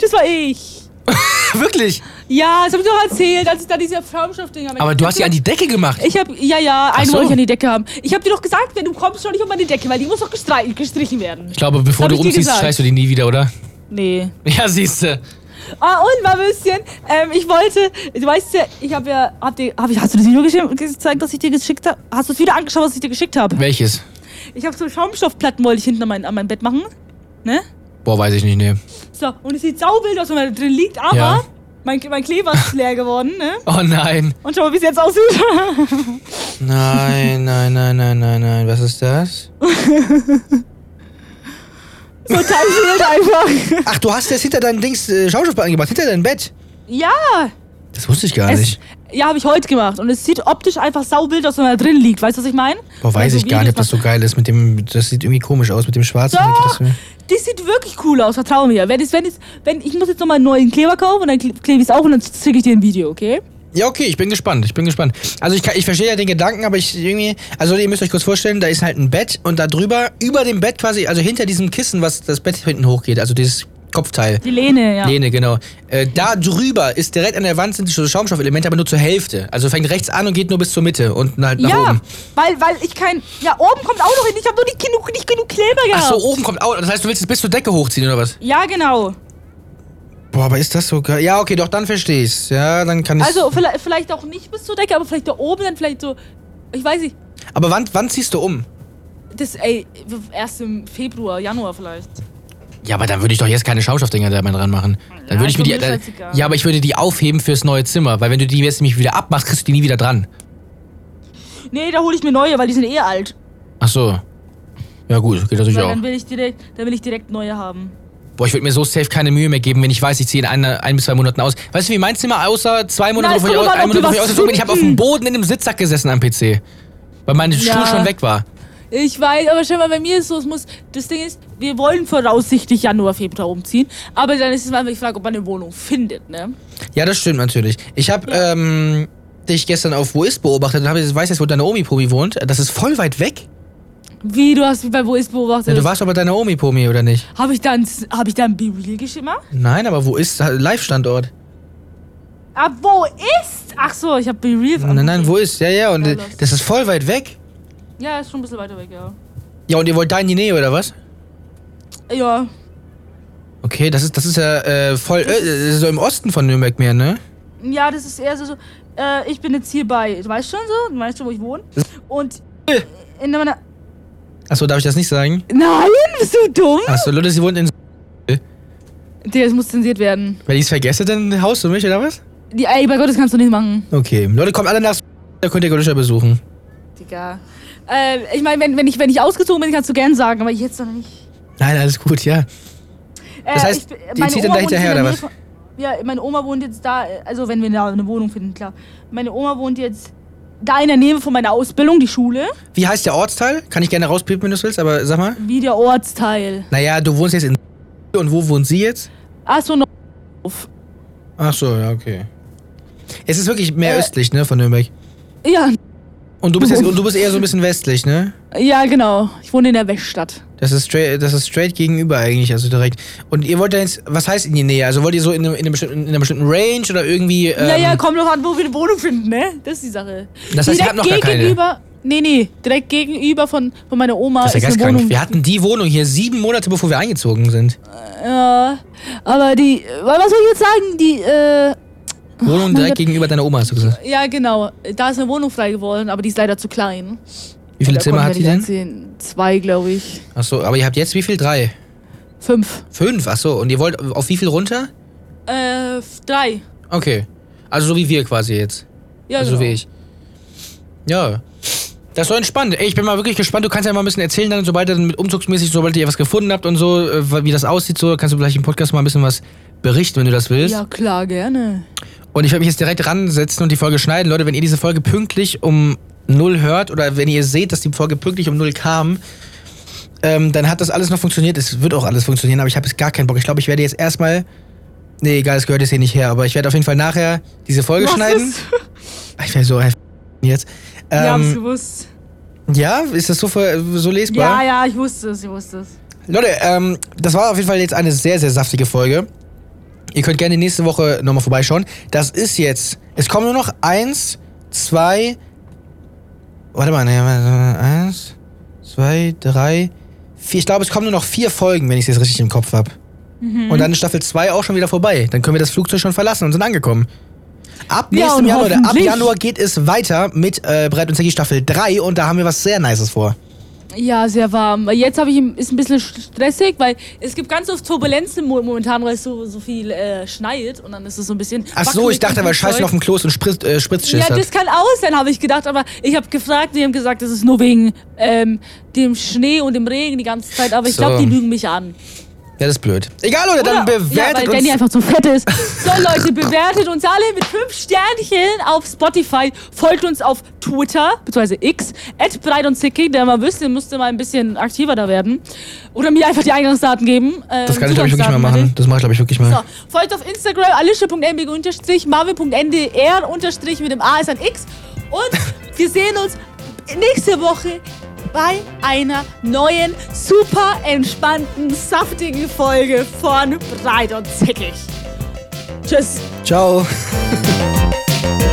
Das war ich. Wirklich? Ja, das hab ich doch erzählt, als ich da diese Schaumstoffdinger Aber du hast hab an die Decke gemacht. Ich hab, ja, ja, einen Ach so. wollte ich an die Decke haben. Ich hab dir doch gesagt, wenn du kommst, schau nicht um meine Decke, weil die muss doch gestrichen werden. Ich glaube, bevor Hab du umziehst, streichst du die nie wieder, oder? Nee. Ja, siehste. Ah, und mal ein bisschen, ähm, ich wollte, du weißt ja, ich habe ja, hab dir, hab ich, hast du das Video gezeigt, das ich dir geschickt habe? Hast du das Video angeschaut, was ich dir geschickt habe? Welches? Ich habe so Schaumstoffplatten, wollte ich hinten an mein, an mein Bett machen. Ne? Boah, weiß ich nicht, ne. So, und es sieht sauwild aus, wenn man da drin liegt, aber Ja. mein, mein Kleber ist leer geworden, ne? Oh nein. Und schau mal, wie es jetzt aussieht. Nein, nein, nein, nein, nein, nein. Was ist das? so Teil fehlt einfach. Ach, du hast jetzt hinter deinem Dings äh, Schaumstoffplatten gemacht, hinter deinem Bett. Ja. Das wusste ich gar Es, nicht. ja, habe ich heute gemacht. Und es sieht optisch einfach sauwild aus, wenn man da drin liegt. Weißt du, was ich meine? Boah, weiß Also ich gar nicht, ob das so geil ist mit dem. Das sieht irgendwie komisch aus mit dem schwarzen. Doch, Das- das sieht wirklich cool aus, vertrau mir. Wenn, es, wenn, es, wenn ich muss jetzt nochmal einen neuen Kleber kaufen und dann kle- klebe ich es auf und dann schicke ich dir ein Video, okay? Ja, okay, ich bin gespannt. Ich bin gespannt. Also ich, kann, ich verstehe ja den Gedanken, aber ich irgendwie. Also ihr müsst euch kurz vorstellen, da ist halt ein Bett und da drüber, über dem Bett quasi, also hinter diesem Kissen, was das Bett hinten hochgeht, also dieses Kopfteil. Die Lehne, ja. Lehne, genau. Äh, da drüber ist direkt an der Wand sind so Schaumstoffelemente, aber nur zur Hälfte. Also fängt rechts an und geht nur bis zur Mitte und halt nach ja, oben. weil, weil ich kein. Ja, oben kommt auch noch hin. Ich habe nur nicht genug, nicht genug Kleber Ach gehabt. so, oben kommt auch. Das heißt, du willst es bis zur Decke hochziehen oder was? Ja, genau. Boah, aber ist das so geil? Ja, okay, doch, dann verstehe ich's. Ja, dann kann ich. Also vielleicht, vielleicht auch nicht bis zur Decke, aber vielleicht da oben dann vielleicht so. Ich weiß nicht. aber wann, wann ziehst du um? Das, ey, erst im Februar, Januar vielleicht. Ja, aber dann würde ich doch jetzt keine Schaumstoffdinger da dran machen. Dann Ja, würde ich mir die. Dann, ja, aber ich würde die aufheben fürs neue Zimmer, weil wenn du die jetzt nämlich wieder abmachst, kriegst du die nie wieder dran. Nee, da hole ich mir neue, weil die sind eh alt. Ach so. Ja, gut, geht natürlich Weil auch. dann will ich direkt, dann will ich direkt neue haben. Boah, ich würde mir so safe keine Mühe mehr geben, wenn ich weiß, ich ziehe in einer, ein bis zwei Monaten aus. Weißt du, wie mein Zimmer aussah? Zwei Monate, bevor ich, aus- ein Monat, ich ausgezogen bin. Ich habe auf dem. Boden in einem Sitzsack gesessen am PC. Weil mein Stuhl Ja. schon weg war. Ich weiß, aber schau mal, bei mir ist so, es muss, das Ding ist, wir wollen voraussichtlich Januar, Februar umziehen, aber dann ist es mal einfach die Frage, ob man eine Wohnung findet, ne? Ja, das stimmt natürlich. Ich habe ähm, dich gestern auf Wo ist beobachtet und hab, ich weiß jetzt, wo deine Omi-Pomi wohnt. Das ist voll weit weg. Wie, du hast mich bei Wo ist Ja, beobachtet? du warst doch bei deiner Omi-Pomi, oder nicht? Habe ich dann, habe ich dann B-Real gemacht? Nein, aber wo ist Live-Standort? Ah, wo ist? Ach so, ich habe B-Real. Nein, nein, wo ist? Ja, ja, und Ja, das ist voll weit weg. Ja, ist schon ein bisschen weiter weg, ja. Ja, und ihr wollt da in die Nähe, oder was? Ja, Okay, das ist, das ist ja äh, voll, äh, so im Osten von Nürnberg mehr, ne? ja, das ist eher so, so äh, ich bin jetzt hier bei, du weißt schon so, du weißt schon, wo ich wohne. Und in meiner, Achso, darf ich das nicht sagen? nein, bist du dumm? Achso, Leute, sie wohnt in. Der, das muss zensiert werden. Wenn ich es vergesse, dann haust du mich, oder was? Die, ey, bei Gott, das kannst du nicht machen. Okay. Leute, kommt alle nach. Da könnt ihr Golischer besuchen. Digga. Äh, ich meine, wenn, wenn, ich, wenn ich ausgezogen bin, kannst du gern sagen, aber jetzt noch nicht. Nein, alles gut, ja. Äh, Das heißt, ich- die zieht dann da hinterher, in der oder Nähe von- Ja, meine Oma wohnt jetzt da, äh, also wenn wir da eine Wohnung finden, klar. Meine Oma wohnt jetzt da in der Nähe von meiner Ausbildung, die Schule, Wie heißt der Ortsteil? Kann ich gerne rauspiepen, wenn du willst, aber sag mal. wie der Ortsteil. Naja, du wohnst jetzt in. Und wo wohnt sie jetzt? Achso, noch. Ach so, ja, okay. Es ist wirklich mehr Äh. östlich, ne, von Nürnberg. Ja, Und du bist jetzt, und du bist eher so ein bisschen westlich, ne? ja, genau. Ich wohne in der Weststadt. Das ist straight, das ist straight gegenüber eigentlich, also direkt. Und ihr wollt da jetzt, was heißt in die Nähe? Also wollt ihr so in, einem, in, einem bestimmten, in einer bestimmten Range oder irgendwie. Ähm, naja, kommt doch an, wo wir eine Wohnung finden, ne? Das ist die Sache. Das heißt, ihr habt noch gar keine? gegenüber. Nee, nee, direkt gegenüber von, von meiner Oma das ist ja ist eine. Wohnung. Wir hatten die Wohnung hier sieben Monate, bevor wir eingezogen sind. Ja, aber die, was soll ich jetzt sagen? Die, äh, Wohnung mein direkt Gott. gegenüber deiner Oma, hast du gesagt. ja genau, da ist eine Wohnung frei geworden, aber die ist leider zu klein. Wie viele Zimmer hat die denn? ansehen. Zwei, glaube ich. Achso, aber ihr habt jetzt wie viel? Drei? Fünf. Fünf, achso. Und ihr wollt auf wie viel runter? Äh, drei. Okay. Also so wie wir quasi jetzt. Ja, also genau. wie ich. Ja. Das ist so entspannt. Ey, ich bin mal wirklich gespannt. Du kannst ja mal ein bisschen erzählen, dann, sobald ihr dann mit umzugsmäßig, sobald ihr was gefunden habt und so, äh, wie das aussieht, so, kannst du vielleicht im Podcast mal ein bisschen was berichten, wenn du das willst. Ja, klar, gerne. Und ich werde mich jetzt direkt ransetzen und die Folge schneiden. Leute, wenn ihr diese Folge pünktlich um null hört oder wenn ihr seht, dass die Folge pünktlich um null kam, ähm, dann hat das alles noch funktioniert. Es wird auch alles funktionieren, aber ich habe jetzt gar keinen Bock. Ich glaube, ich werde jetzt erstmal. Nee, egal, es gehört jetzt hier nicht her, aber ich werde auf jeden Fall nachher diese Folge Was schneiden. ist? Ich werde so ein jetzt. Wir haben's Ähm, gewusst. ja, ist das so, so lesbar? Ja, ja, ich wusste es, ich wusste es. Leute, ähm, das war auf jeden Fall jetzt eine sehr, sehr saftige Folge. Ihr könnt gerne nächste Woche nochmal vorbeischauen. Das ist jetzt. Es kommen nur noch eins, zwei. Warte mal, ne, warte, eins, zwei, drei, vier. Ich glaube, es kommen nur noch vier Folgen, wenn ich es jetzt richtig im Kopf habe. Und dann ist Staffel 2 auch schon wieder vorbei. Dann können wir das Flugzeug schon verlassen und sind angekommen. Ab Ja, nächstem und Jahr, Leute, ab Januar geht es weiter mit äh, Brett und Ziggy Staffel 3 und da haben wir was sehr Nices vor. Ja, sehr warm. Jetzt habe ich ist ein bisschen stressig, weil es gibt ganz oft Turbulenzen momentan, weil es so, so viel äh, schneit und dann ist es so ein bisschen. Ach so, ich dachte, weil Scheiße auf dem Klo ist und Spritz, äh, Spritzschiss Ja, hat. das kann auch sein, habe ich gedacht, aber ich habe gefragt, die haben gesagt, das ist nur wegen ähm, dem Schnee und dem Regen die ganze Zeit, aber ich So. glaube, die lügen mich an. Ja, das ist blöd. Egal, oder, dann bewertet ja, weil uns. Danny einfach zu fett ist. So Leute, bewertet uns alle mit 5 Sternchen auf Spotify. Folgt uns auf Twitter, beziehungsweise X, at breit und zickig, der mal wüsste, müsste mal ein bisschen aktiver da werden. Oder mir einfach die Eingangsdaten geben. Ähm, das kann ich, glaube ich, wirklich mal machen. Das mache ich, glaube ich, wirklich mal. So, folgt auf Instagram alicia.mbg unterstrich, marvin.ndr mit dem A ist ein X. Und wir sehen uns nächste Woche bei einer neuen, super entspannten, saftigen Folge von Breit und Zickig. Tschüss. Ciao.